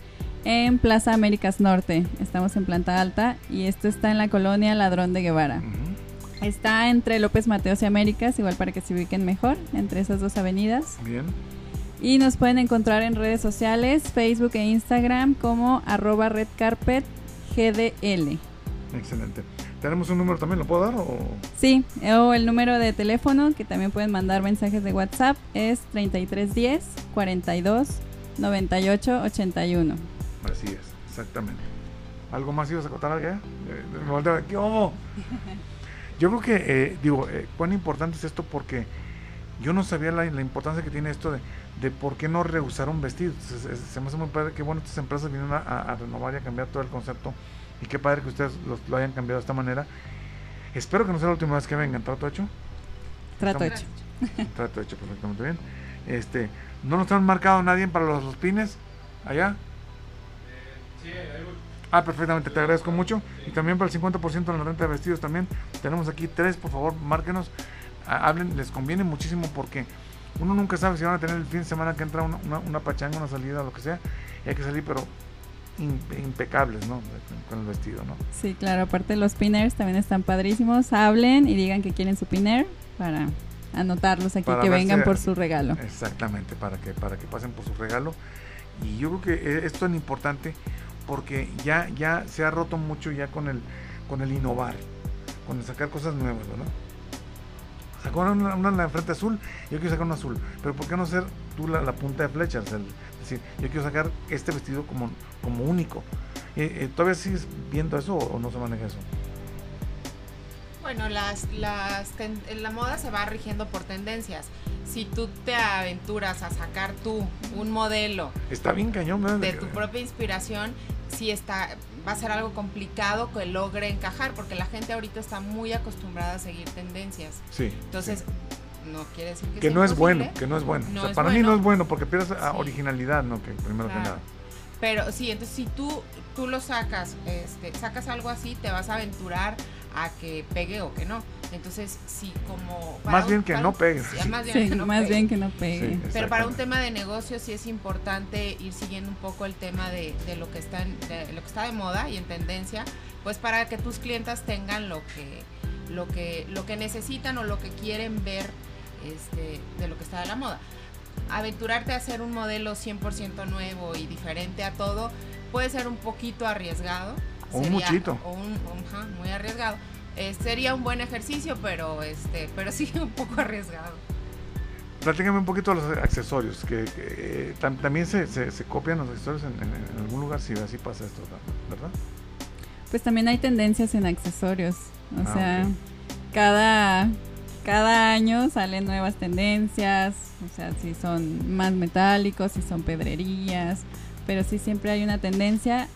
en Plaza Américas Norte. Estamos en planta alta y esto está en la colonia Ladrón de Guevara. Está entre López Mateos y Américas, igual para que se ubiquen mejor, entre esas dos avenidas. Bien. Y nos pueden encontrar en redes sociales, Facebook e Instagram como arroba redcarpetgdl. Excelente. ¿Tenemos un número también? ¿Lo puedo dar? O... Sí, o el número de teléfono que también pueden mandar mensajes de WhatsApp es 3310 42 98 81. Así es, exactamente. ¿Algo más ibas a contar algo? Eh, ¿Qué hubo? [laughs] Yo creo que, eh, digo, eh, cuán importante es esto porque yo no sabía la, la importancia que tiene esto de, de por qué no rehusar un vestido. Se, se- se me hace muy padre que, bueno, estas empresas vienen a- a renovar y a cambiar todo el concepto. Y qué padre que ustedes los- lo hayan cambiado de esta manera. Espero que no sea la última vez que vengan. ¿Trato hecho? Trato Estamos- hecho. [laughs] Trato hecho perfectamente bien. Este, ¿No nos han marcado nadie para los, los pines? ¿Allá? Ah, perfectamente, te agradezco mucho. Y también para el 50% en la renta de vestidos también. Tenemos aquí tres, por favor, márquenos. Hablen, les conviene muchísimo porque uno nunca sabe si van a tener el fin de semana que entra una, una, una pachanga, una salida, lo que sea. Y hay que salir, pero impecables, ¿no? Con, el vestido, ¿no? Sí, claro, aparte los pinners también están padrísimos. Hablen y digan que quieren su pinner para anotarlos aquí, Para que verse- vengan por su regalo. Exactamente, para que, para que pasen por su regalo. Y yo creo que esto es tan importante porque ya, ya se ha roto mucho ya con el, con el innovar, con el sacar cosas nuevas, ¿verdad? Sacó una, una en la frente azul, yo quiero sacar una azul. Pero ¿por qué no ser tú la, la punta de flecha? O sea, el- es decir, yo quiero sacar este vestido como, como único. Eh, eh, ¿Todavía sigues viendo eso o no se maneja eso? Bueno, las, las ten- la moda se va rigiendo por tendencias. Si tú te aventuras a sacar tú un modelo Está bien cañón, ¿verdad? de tu propia inspiración, sí está, va a ser algo complicado que logre encajar, porque la gente ahorita está muy acostumbrada a seguir tendencias. Sí. Entonces, no quiere decir que, que sea no es bueno, que no es bueno. No O sea, es para mí no es bueno porque pierdes Sí. originalidad, ¿no? Que primero que nada. Pero sí, entonces si tú, tú lo sacas, este, sacas algo así, te vas a aventurar a que pegue o que no. Entonces, sí, como... para Más un- bien que no pegue. sí, más bien Sí, que no más pegue. bien que no pegue. Sí, Pero para un tema de negocio sí es importante ir siguiendo un poco el tema de, de lo que está en- de lo que está de moda y en tendencia, pues para que tus clientas tengan lo que lo que lo que necesitan o lo que quieren ver este, de lo que está de la moda. Aventurarte a hacer un modelo 100% nuevo y diferente a todo puede ser un poquito arriesgado. O un muchito. O un, muy arriesgado. Eh, sería un buen ejercicio, pero este, pero sí [laughs] un poco arriesgado. Platícame un poquito de los accesorios, que, que, eh, tam- también se, se, se copian los accesorios en, en- en algún lugar, sí, así pasa esto, ¿verdad? Pues también hay tendencias en accesorios. O Ah, sea, cada, cada año salen nuevas tendencias. O sea, si son más metálicos, si son pedrerías. Pero sí siempre hay una tendencia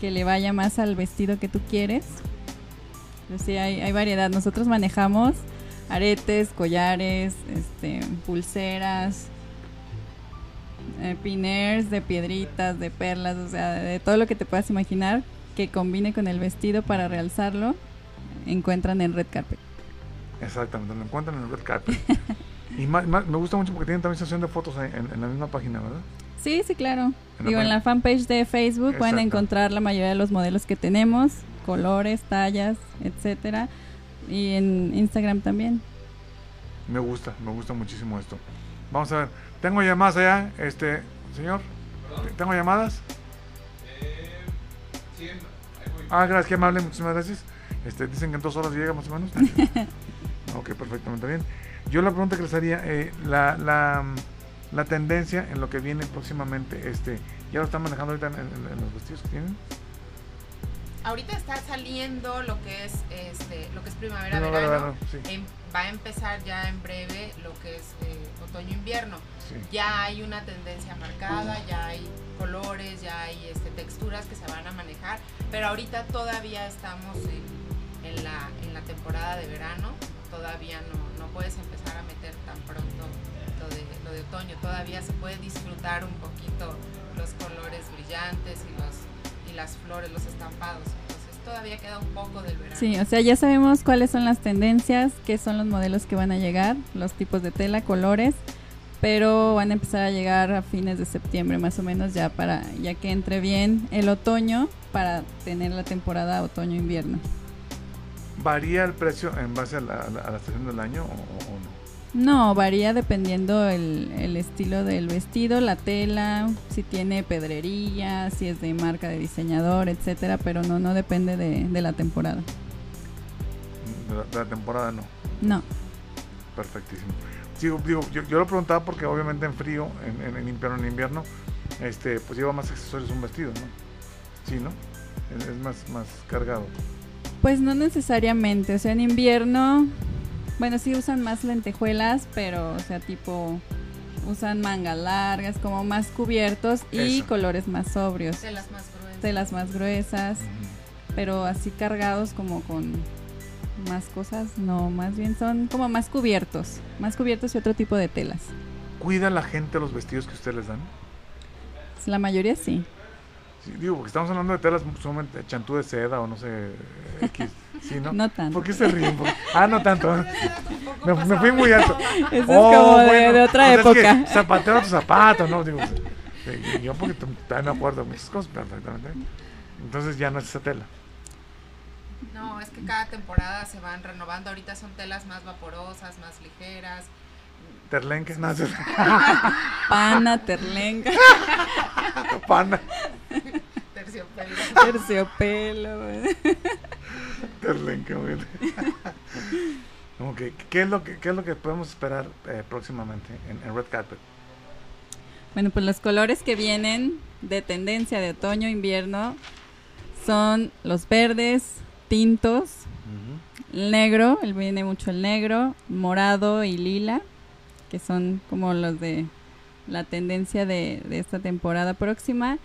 que le vaya más al vestido que tú quieres. Pero sí hay, hay variedad. Nosotros manejamos aretes, collares, este, pulseras, eh, piners de piedritas, de perlas, o sea, de todo lo que te puedas imaginar que combine con el vestido para realzarlo, encuentran en Red Carpet. Exactamente, lo encuentran en el red carpet. y ma- ma- me gusta mucho porque tienen también sesión de fotos en, en- en la misma página, ¿verdad? Sí, sí, claro. En la Digo, en página- la fanpage de Facebook pueden encontrar la mayoría de los modelos que tenemos, colores, tallas, etcétera, y en Instagram también. Me gusta, me gusta muchísimo esto. Vamos a ver, tengo llamadas allá, este, señor, ¿tengo llamadas? Ah, gracias, qué amable, muchísimas gracias. Este, dicen que en dos horas llega más o menos. [laughs] ok, perfectamente bien. Yo la pregunta que les haría, eh, la, la, la tendencia en lo que viene próximamente, este, ¿ya lo están manejando ahorita en, en- en los vestidos que tienen? Ahorita está saliendo lo que es este lo que es primavera, Primavera, verano. verano, sí. Em- va a empezar ya en breve lo que es eh, otoño invierno. Sí. Ya hay una tendencia marcada, ya hay colores, ya hay este, texturas que se van a manejar, pero ahorita todavía estamos en, en la, en la temporada de verano, todavía no, no puedes empezar a meter tan pronto lo de, lo de otoño, todavía se puede disfrutar un poquito los colores brillantes y, los, y las flores, los estampados, entonces todavía queda un poco del verano. Sí, o sea, ya sabemos cuáles son las tendencias, qué son los modelos que van a llegar, los tipos de tela, colores, pero van a empezar a llegar a fines de septiembre más o menos ya para ya que entre bien el otoño para tener la temporada otoño-invierno. ¿Varía el precio en base a la, a la- a la estación del año o, no? No, varía dependiendo el, el estilo del vestido, la tela, si tiene pedrería, si es de marca de diseñador, etcétera, pero no, no depende de, de la temporada. De la, de la temporada no. No. Perfectísimo. Sigo, digo, yo, yo lo preguntaba porque obviamente en frío, en, en, en invierno, en invierno, este, pues lleva más accesorios un vestido, ¿no? Sí, ¿no? Es, es más, más cargado. Pues no necesariamente, o sea, en invierno, bueno, sí usan más lentejuelas, pero, o sea, tipo, usan mangas largas, como más cubiertos y Eso. colores más sobrios, Telas más gruesas. telas más gruesas, pero así cargados como con más cosas, no, más bien son como más cubiertos, más cubiertos y otro tipo de telas. ¿Cuida la gente los vestidos que ustedes les dan? La mayoría sí. Sí, digo, porque estamos hablando de telas sumamente chantú de seda o no sé, X. Sí, ¿no? [laughs] No tanto. ¿Por qué se ríen? Ah, no tanto. [laughs] [laughs] Me, me fui muy alto. Eso es Oh, como de, bueno, de otra pues es que época. zapatero a tu zapato, ¿no? Digo, yo porque también me acuerdo de muchas cosas perfectamente. Entonces ya no es esa tela. No, es que cada temporada se van renovando. Ahorita son telas más vaporosas, más ligeras. Terlenque, no, es- Pana, terlenca, pana, Terciopelo. terciopelo. güey. terlenque, güey. Ok, ¿qué es lo que, qué es lo que podemos esperar eh, próximamente en, en Red Carpet? Bueno, pues los colores que vienen de tendencia de otoño-invierno son los verdes, tintos, el negro, el viene mucho el negro, morado y lila, que son como los de la tendencia de, de esta temporada próxima.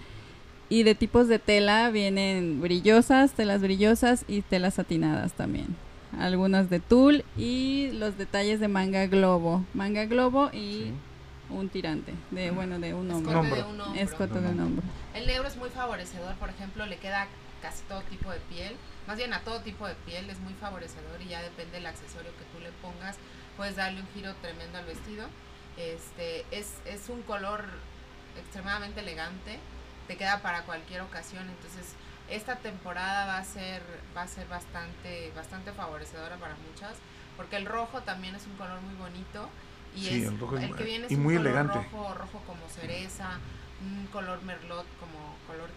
Y de tipos de tela vienen brillosas, telas brillosas y telas satinadas también. Algunas de tul y los detalles de manga globo. Manga globo y Sí. un tirante, de bueno, de un hombro. Escote hombro. de un hombro. Escote de un hombro. El negro es muy favorecedor, por ejemplo, le queda casi todo tipo de piel, más bien a todo tipo de piel es muy favorecedor y ya depende del accesorio que tú le pongas, puedes darle un giro tremendo al vestido. Este es, es un color extremadamente elegante, te queda para cualquier ocasión, entonces esta temporada va a ser va a ser bastante bastante favorecedora para muchas, porque el rojo también es un color muy bonito y Sí, es el rojo es el muy- que viene es y un muy color elegante. rojo, rojo como cereza, un color merlot como color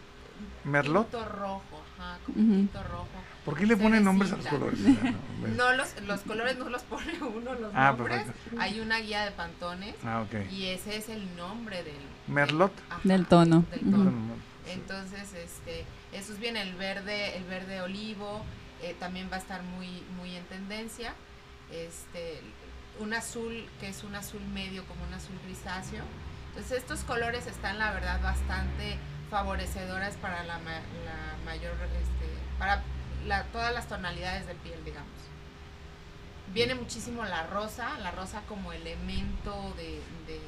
¿Merlot? tinto rojo, ajá, como Ujú. tinto rojo. ¿Por qué le ponen nombres a los colores? [laughs] Ah, no, No los los colores no los pone [laughs] uno los Ah, nombres. perfecto. Hay una guía de pantones Ah, ok. y ese es el nombre del Merlot. ajá, Del tono. del tono. No, no, no. Entonces, este, esos bien el verde, el verde olivo, eh, también va a estar muy, muy en tendencia. Este, un azul que es un azul medio como un azul grisáceo. Entonces estos colores están la verdad bastante favorecedoras para la, ma- la mayor, este, para la- todas las tonalidades de piel, digamos. Viene muchísimo la rosa, la rosa como elemento de, de,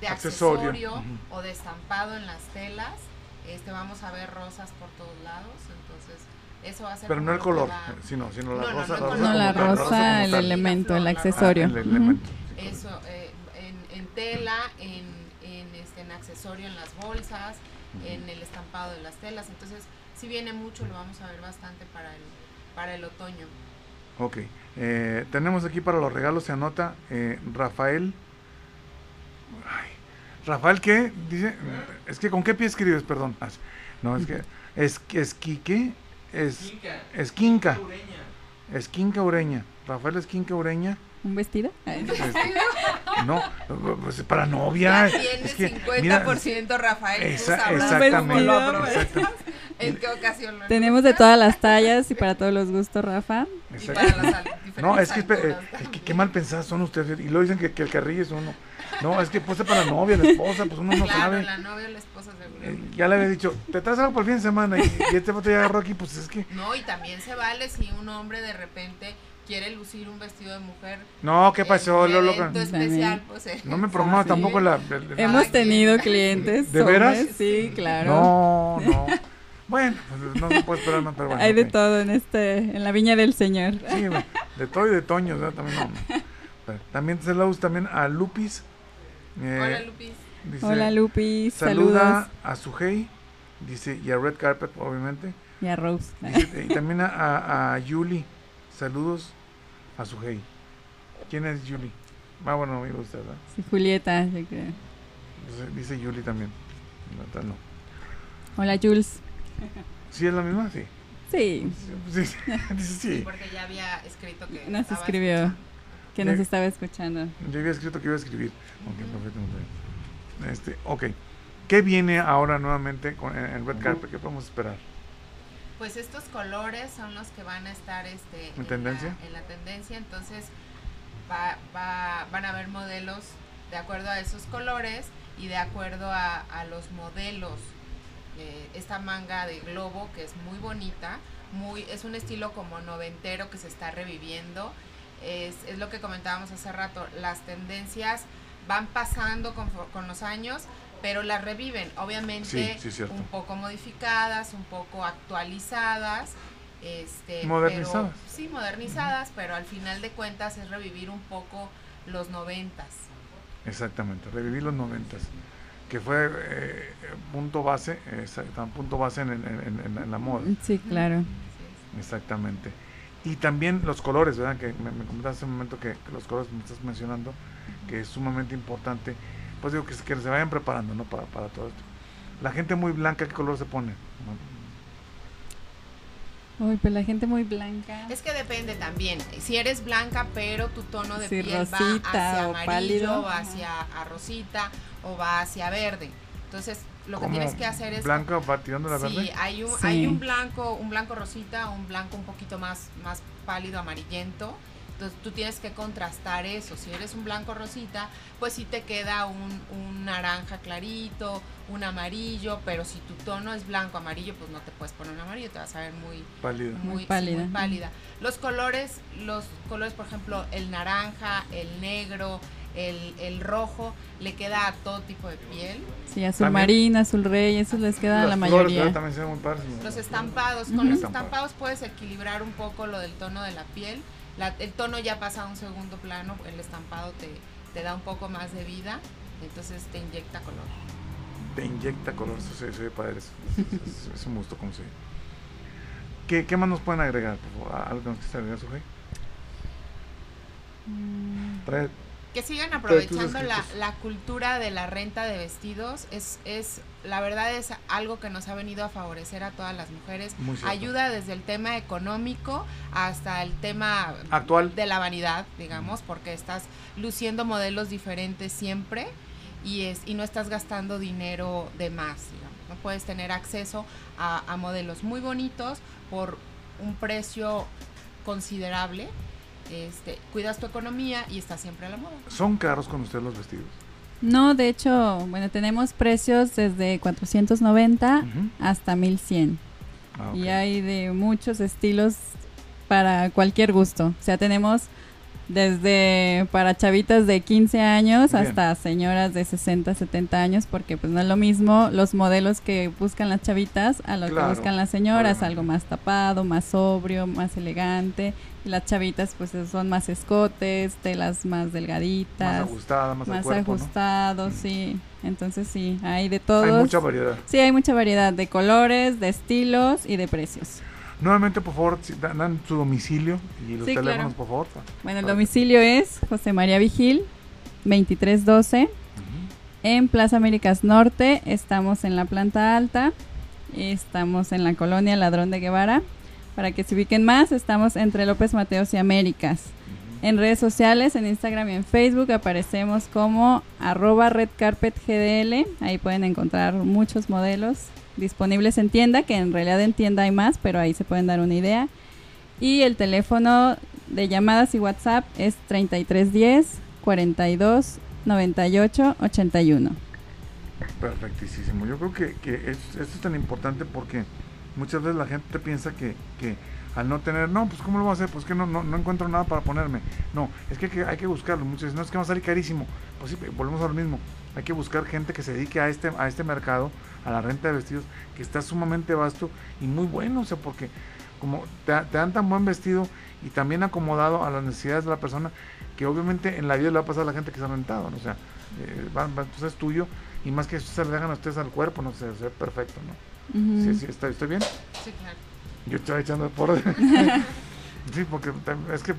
de Accesorio. o de estampado en las telas. Este, vamos a ver rosas por todos lados, entonces eso va a ser Pero no el color, va- sino, sino la No, rosa. no rosa la rosa, el tal. elemento, el accesorio. Ah, el elemento. Eso, eh, en, en tela, en, en, este, en accesorio en las bolsas, en el estampado de las telas. Entonces, si viene mucho, lo vamos a ver bastante para el, para el otoño. Ok. Eh, tenemos aquí para los regalos, se anota eh, Rafael. Ay, Rafael, ¿qué? Dice, es que ¿con qué pie escribes? Perdón. Ah, No, es que es Esquique, es Esquinca. Esquinca Ureña. Rafael Esquinca Ureña. ¿Un vestido? [laughs] Este, no, pues para novia. Ya tiene es que, 50% Rafael. Esa- sabrás exactamente. lo. ¿En qué ocasión lo Tenemos de todas las tallas y para todos los gustos, Rafa. Y para las No, es que, eh, es que qué mal pensadas son ustedes. Y luego dicen que, que el carrillo es uno. No, es que pues para la novia, la esposa, pues uno no Claro, sabe. la novia o la esposa seguro. Eh, ya le había dicho, te traes algo por el fin de semana. Y, y este foto ya agarró aquí, pues es que. No, y también se vale si un hombre de repente quiere lucir un vestido de mujer. No, ¿qué pasó, Lolo? especial, pues, eh, No me promuevas sí. tampoco la. el- el- Hemos tenido clientes. ¿De veras? hombres, Sí, claro. No, no. Bueno, pues no se puede esperar más, pero bueno. Hay de ok. todo en este, en la viña del Señor. Sí, bueno, de todo y de Toño, ¿verdad? También, no, no. Pero También saludos también a Lupis. Eh, Hola, Lupis. dice, Hola Lupi, Saluda saludos. a Sujei, dice, y a Red Carpet, obviamente. Y a Rose. Dice, y también a, a, a Yuli. Saludos a Sujei. ¿Quién es Yuli? Ah, bueno, amigo usted, ¿verdad? Sí, Julieta. yo creo. Dice, dice Yuli también. No, tal no. Hola Jules. ¿Sí es la misma? Sí. Sí, Sí, sí. [laughs] Dice sí. Porque ya había escrito que. nos escribió escuchando. Que nos estaba escuchando. Yo había escrito que iba a escribir. Ok, perfecto. Este, ok. ¿Qué viene ahora nuevamente con, en, en Red Carpet? ¿Qué podemos esperar? Pues estos colores son los que van a estar este, ¿En tendencia? La, en la tendencia, entonces va, va, van a haber modelos de acuerdo a esos colores y de acuerdo a, a los modelos. Eh, esta manga de globo que es muy bonita, muy, es un estilo como noventero que se está reviviendo. Es, es lo que comentábamos hace rato, las tendencias van pasando con, con los años, pero las reviven, obviamente Sí, sí, cierto. un poco modificadas, un poco actualizadas. Este, Modernizadas. pero- sí, modernizadas, pero al final de cuentas es revivir un poco los noventas. Exactamente, revivir los noventas, que fue eh, punto base, punto base en, en- en- en- en la moda, Sí, claro. exactamente. Y también los colores, ¿verdad? Que me, me comentaste hace un momento que, que los colores me estás mencionando, que es sumamente importante. Pues digo que, se- que se vayan preparando, ¿no? Para, para todo esto. La gente muy blanca, ¿qué color se pone? Uy, pues la gente muy blanca. Es que depende también. Si eres blanca, pero tu tono de Sí, piel va rosita hacia o amarillo, pálido. hacia a rosita o va hacia verde. Entonces, lo que ¿Cómo tienes que hacer es ¿Blanca va tirando la Sí, verde? hay un, Sí. hay un blanco, un blanco rosita, un blanco un poquito más, más pálido amarillento. Entonces tú tienes que contrastar eso. Si eres un blanco rosita, pues sí te queda un, un naranja clarito, un amarillo, pero si tu tono es blanco amarillo, pues no te puedes poner un amarillo, te vas a ver muy, Pálida. muy, Muy sí, pálida. muy pálida. Los colores, los colores, por ejemplo, el naranja, el negro, el, el rojo, le queda a todo tipo de piel. Sí, azul También- marina, azul rey, eso les queda a la flores, mayoría. ¿verdad? También se ven muy padres. Los estampados, con los Estampados. puedes equilibrar un poco lo del tono de la piel. La- el tono ya pasa a un segundo plano, el estampado te, te da un poco más de vida, entonces te inyecta color. Te inyecta color, eso se, se ve padre. eso. Es, es un gusto como se ve. ¿Qué, ¿Qué más nos pueden agregar? Por favor? ¿Algo que nos quieras agregar, Sujei? Mm, Trae- Que sigan aprovechando la, cultura de la renta de vestidos, es, es la verdad es algo que nos ha venido a favorecer a todas las mujeres. Ayuda desde el tema económico hasta el tema Actual. de la vanidad, digamos, porque estás luciendo modelos diferentes siempre y es y no estás gastando dinero de más, digamos. No puedes tener acceso a, a modelos muy bonitos por un precio considerable. Este, cuidas tu economía y estás siempre a la moda. ¿Son caros con ustedes los vestidos? No, de hecho, bueno, tenemos precios desde 490 Ujú. hasta 1100. Ah. Y hay de muchos estilos para cualquier gusto. O sea, tenemos desde para chavitas de 15 años Bien. hasta señoras de 60, 70 años, porque pues no es lo mismo los modelos que buscan las chavitas a lo Claro, que buscan las señoras, algo más tapado, más sobrio, más elegante. Y las chavitas pues son más escotes, telas más Más delgaditas, ajustada, más, al más cuerpo, ¿no? ajustados, Mm. sí. Entonces sí, hay de todos. Hay mucha variedad. Sí, hay mucha variedad de colores, de estilos y de precios. Nuevamente, por favor, dan, su domicilio y los Sí, teléfonos, claro. por favor. Bueno, el domicilio es José María Vigil, 2312, Ujú. en Plaza Américas Norte. Estamos en la planta alta. Estamos en la colonia Ladrón de Guevara. Para que se ubiquen más, estamos entre López Mateos y Américas. En redes sociales, en Instagram y en Facebook aparecemos como arroba redcarpetgdl. Ahí pueden encontrar muchos modelos disponibles en tienda, que en realidad en tienda hay más, pero ahí se pueden dar una idea. Y el teléfono de llamadas y WhatsApp es 3310 42 98 81. Perfectísimo. Yo creo que, que es- esto es tan importante porque muchas veces la gente piensa que, que al no tener, no, pues ¿cómo lo voy a hacer? Pues que no, no, no encuentro nada para ponerme. No, es que hay que, hay que buscarlo. Muchas veces, no es que va a salir carísimo. Pues sí, volvemos a lo mismo. Hay que buscar gente que se dedique a este, a este mercado, a la renta de vestidos, que está sumamente vasto y muy bueno. O sea, porque como te, te dan tan buen vestido y también acomodado a las necesidades de la persona, que obviamente en la vida le va a pasar a la gente que se ha rentado. ¿no? O sea, eh, va- va- entonces es tuyo y más que eso se le dejan a ustedes al cuerpo, no sé, se ve perfecto, ¿no? Sí, sí, estoy, estoy bien. Sí, claro. Yo estaba echando por. [laughs] sí, porque es que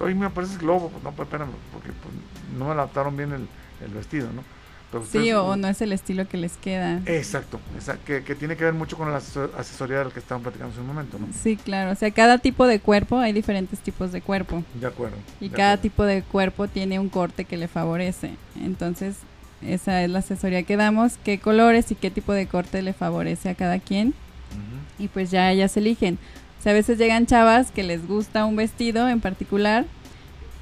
hoy me aparece globo, pues no, pues espérame, porque pues, no me adaptaron bien el, el vestido, ¿no? Pero Sí, ustedes- o, o no es el estilo que les queda. Exacto, esa- que, que tiene que ver mucho con la asesor- asesoría del que estaban platicando hace un momento, ¿no? Sí, claro. O sea, cada tipo de cuerpo, hay diferentes tipos de cuerpo. De acuerdo. Y de cada acuerdo. tipo de cuerpo tiene un corte que le favorece. Entonces, esa es la asesoría que damos. ¿Qué colores y qué tipo de corte le favorece a cada quien? Y pues ya ellas eligen. O sea, a veces llegan chavas que les gusta un vestido en particular,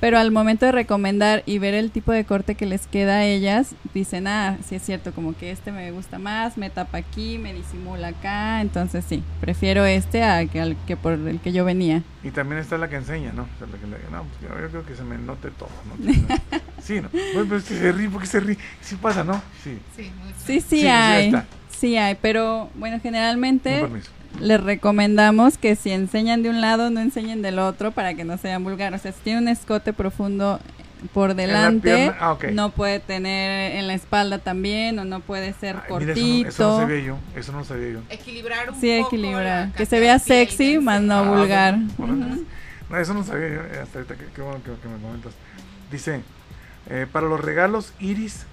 pero al momento de recomendar y ver el tipo de corte que les queda a ellas, dicen, ah, sí es cierto, como que este me gusta más, me tapa aquí, me disimula acá, entonces sí, prefiero este a que, al que por el que yo venía. Y también está la que enseña, ¿no? O sea, la que le- no, pues yo, yo creo que se me note todo, ¿no? [laughs] sí, ¿no? Pues, pues, se ríe, porque se ríe? Sí pasa, ¿no? Sí. Sí, Sí, sí, Sí, sí, hay. está. Sí hay, pero bueno, Con generalmente permiso. Les recomendamos que si enseñan de un lado, no enseñen del otro para que no sean vulgar. O sea, si tiene un escote profundo por la delante, ah, no puede tener en la espalda también o no puede ser Ay, mira, cortito. eso, no, eso no sabía yo. Eso no lo sabía yo. Equilibrar un Sí, poco equilibrar. Que se vea sexy, más no. Ah, vulgar. bueno, Ujú. No, eso no sabía yo. eh, Hasta ahorita, qué, qué bueno que, que me comentas. Dice, eh, para los regalos, Iris,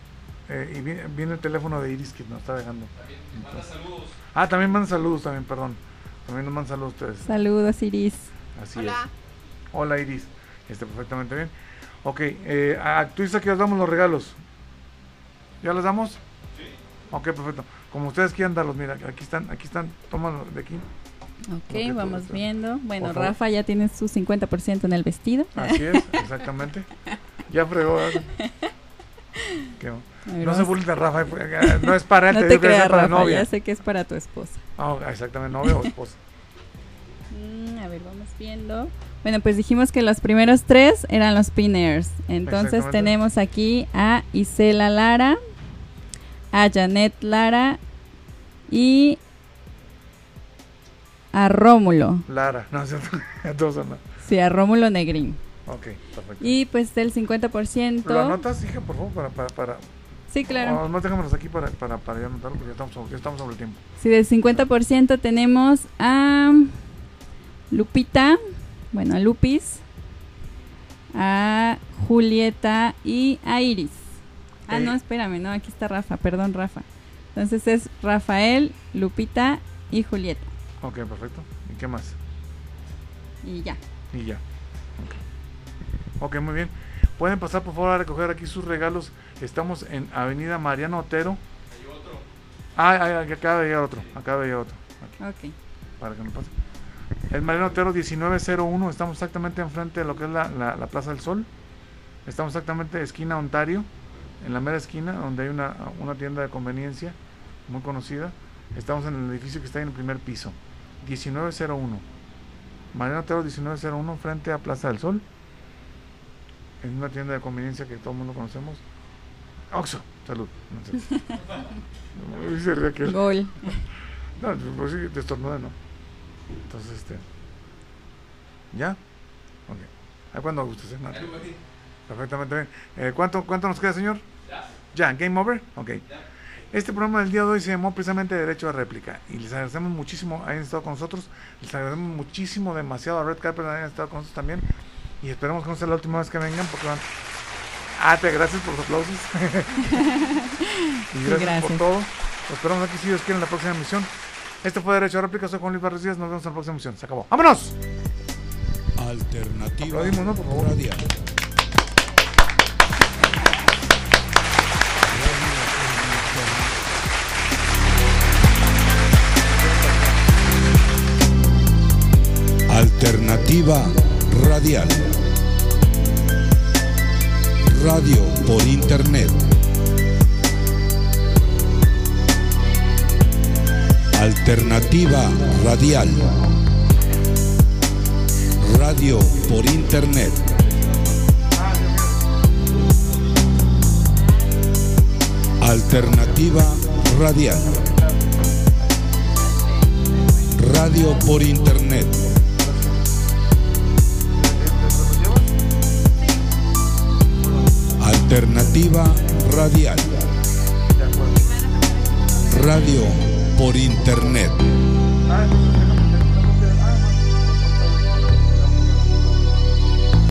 eh, y viene, viene el teléfono de Iris que nos está dejando. Entonces- Ah, también mandan saludos, también, perdón. También nos mandan saludos ustedes. Saludos, Iris. Así Hola. es. Hola, Iris. Este, perfectamente bien. Ok, eh, a- tú dices que os damos los regalos. ¿Ya los damos? Sí. Ok, perfecto. Como ustedes quieran darlos, mira, aquí están, aquí están, tómalo de aquí. Ok, vamos viendo. Bueno. Rafa ya tiene su 50% en el vestido. Así es, exactamente. [laughs] Ya fregó. ¿verdad? No se burlen de Rafa, eh, no es para [laughs] él, no te te digo que es creas, para Rafa, novia. ya sé que es para tu esposa. Ah, exactamente, novia o [laughs] esposa. Mm, a ver, vamos viendo. Bueno, pues dijimos que los primeros tres eran los pinners. Entonces tenemos aquí a Isela Lara, a Janet Lara y a Rómulo. Lara, no, [laughs] es cierto. Todos son- Sí, a Rómulo Negrín. Ok, perfecto. Y pues del 50%. ¿Lo anotas, hija, por favor? Para, para, para... Sí, claro. No, déjamelos aquí para, para, para ya anotarlo, porque ya estamos, sobre- ya estamos sobre el tiempo. Sí, del 50% tenemos a Lupita, bueno, a Lupis, a Julieta y a Iris. Ah, no, espérame, no, aquí está Rafa, perdón, Rafa. Entonces es Rafael, Lupita y Julieta. Ok, perfecto. ¿Y qué más? Y ya. Y ya. Ok. Muy bien. Pueden pasar por favor a recoger aquí sus regalos. Estamos en Avenida Mariano Otero. Ah, ah, ah, acaba de llegar otro. Acaba de llegar otro. Aquí, Ok. para que no pase. El Mariano Otero 1901. Estamos exactamente enfrente de lo que es la, la- la Plaza del Sol. Estamos exactamente esquina Ontario. En la mera esquina, donde hay una, una tienda de conveniencia muy conocida. Estamos en el edificio que está en el primer piso. 1901. Mariano Otero 1901 frente a Plaza del Sol. En una tienda de conveniencia que todo el mundo conocemos. Oxo, salud. No sé. [laughs] No, se ríe aquel. Gol. [laughs] No, pues sí, te estornuda, ¿no? Entonces, este. ¿Ya? Ok. ¿A cuándo gustes, eh? Nada. Perfectamente bien. Eh, ¿cuánto, ¿Cuánto nos queda, señor? Ya. ¿Game over? Ok. Este programa del día de hoy se llamó precisamente Derecho a Réplica. Y les agradecemos muchísimo hayan estado con nosotros. Les agradecemos muchísimo, demasiado a Red Carpet hayan estado con nosotros también. Y esperemos que no sea la última vez que vengan porque van. Ah, te gracias por los aplausos. [laughs] y gracias, gracias. por todo. Los esperamos aquí si Dios quiere en la próxima emisión. Este fue Derecho a Réplica. Soy Juan Luis Barros Díaz. Nos vemos en la próxima emisión. Se acabó. ¡Vámonos! Alternativa Aplaudimos, ¿no? Por favor. radial. Alternativa radial. Radio por internet. Alternativa radial. Radio por internet. Alternativa radial. Radio por internet. Alternativa radial. Radio por internet.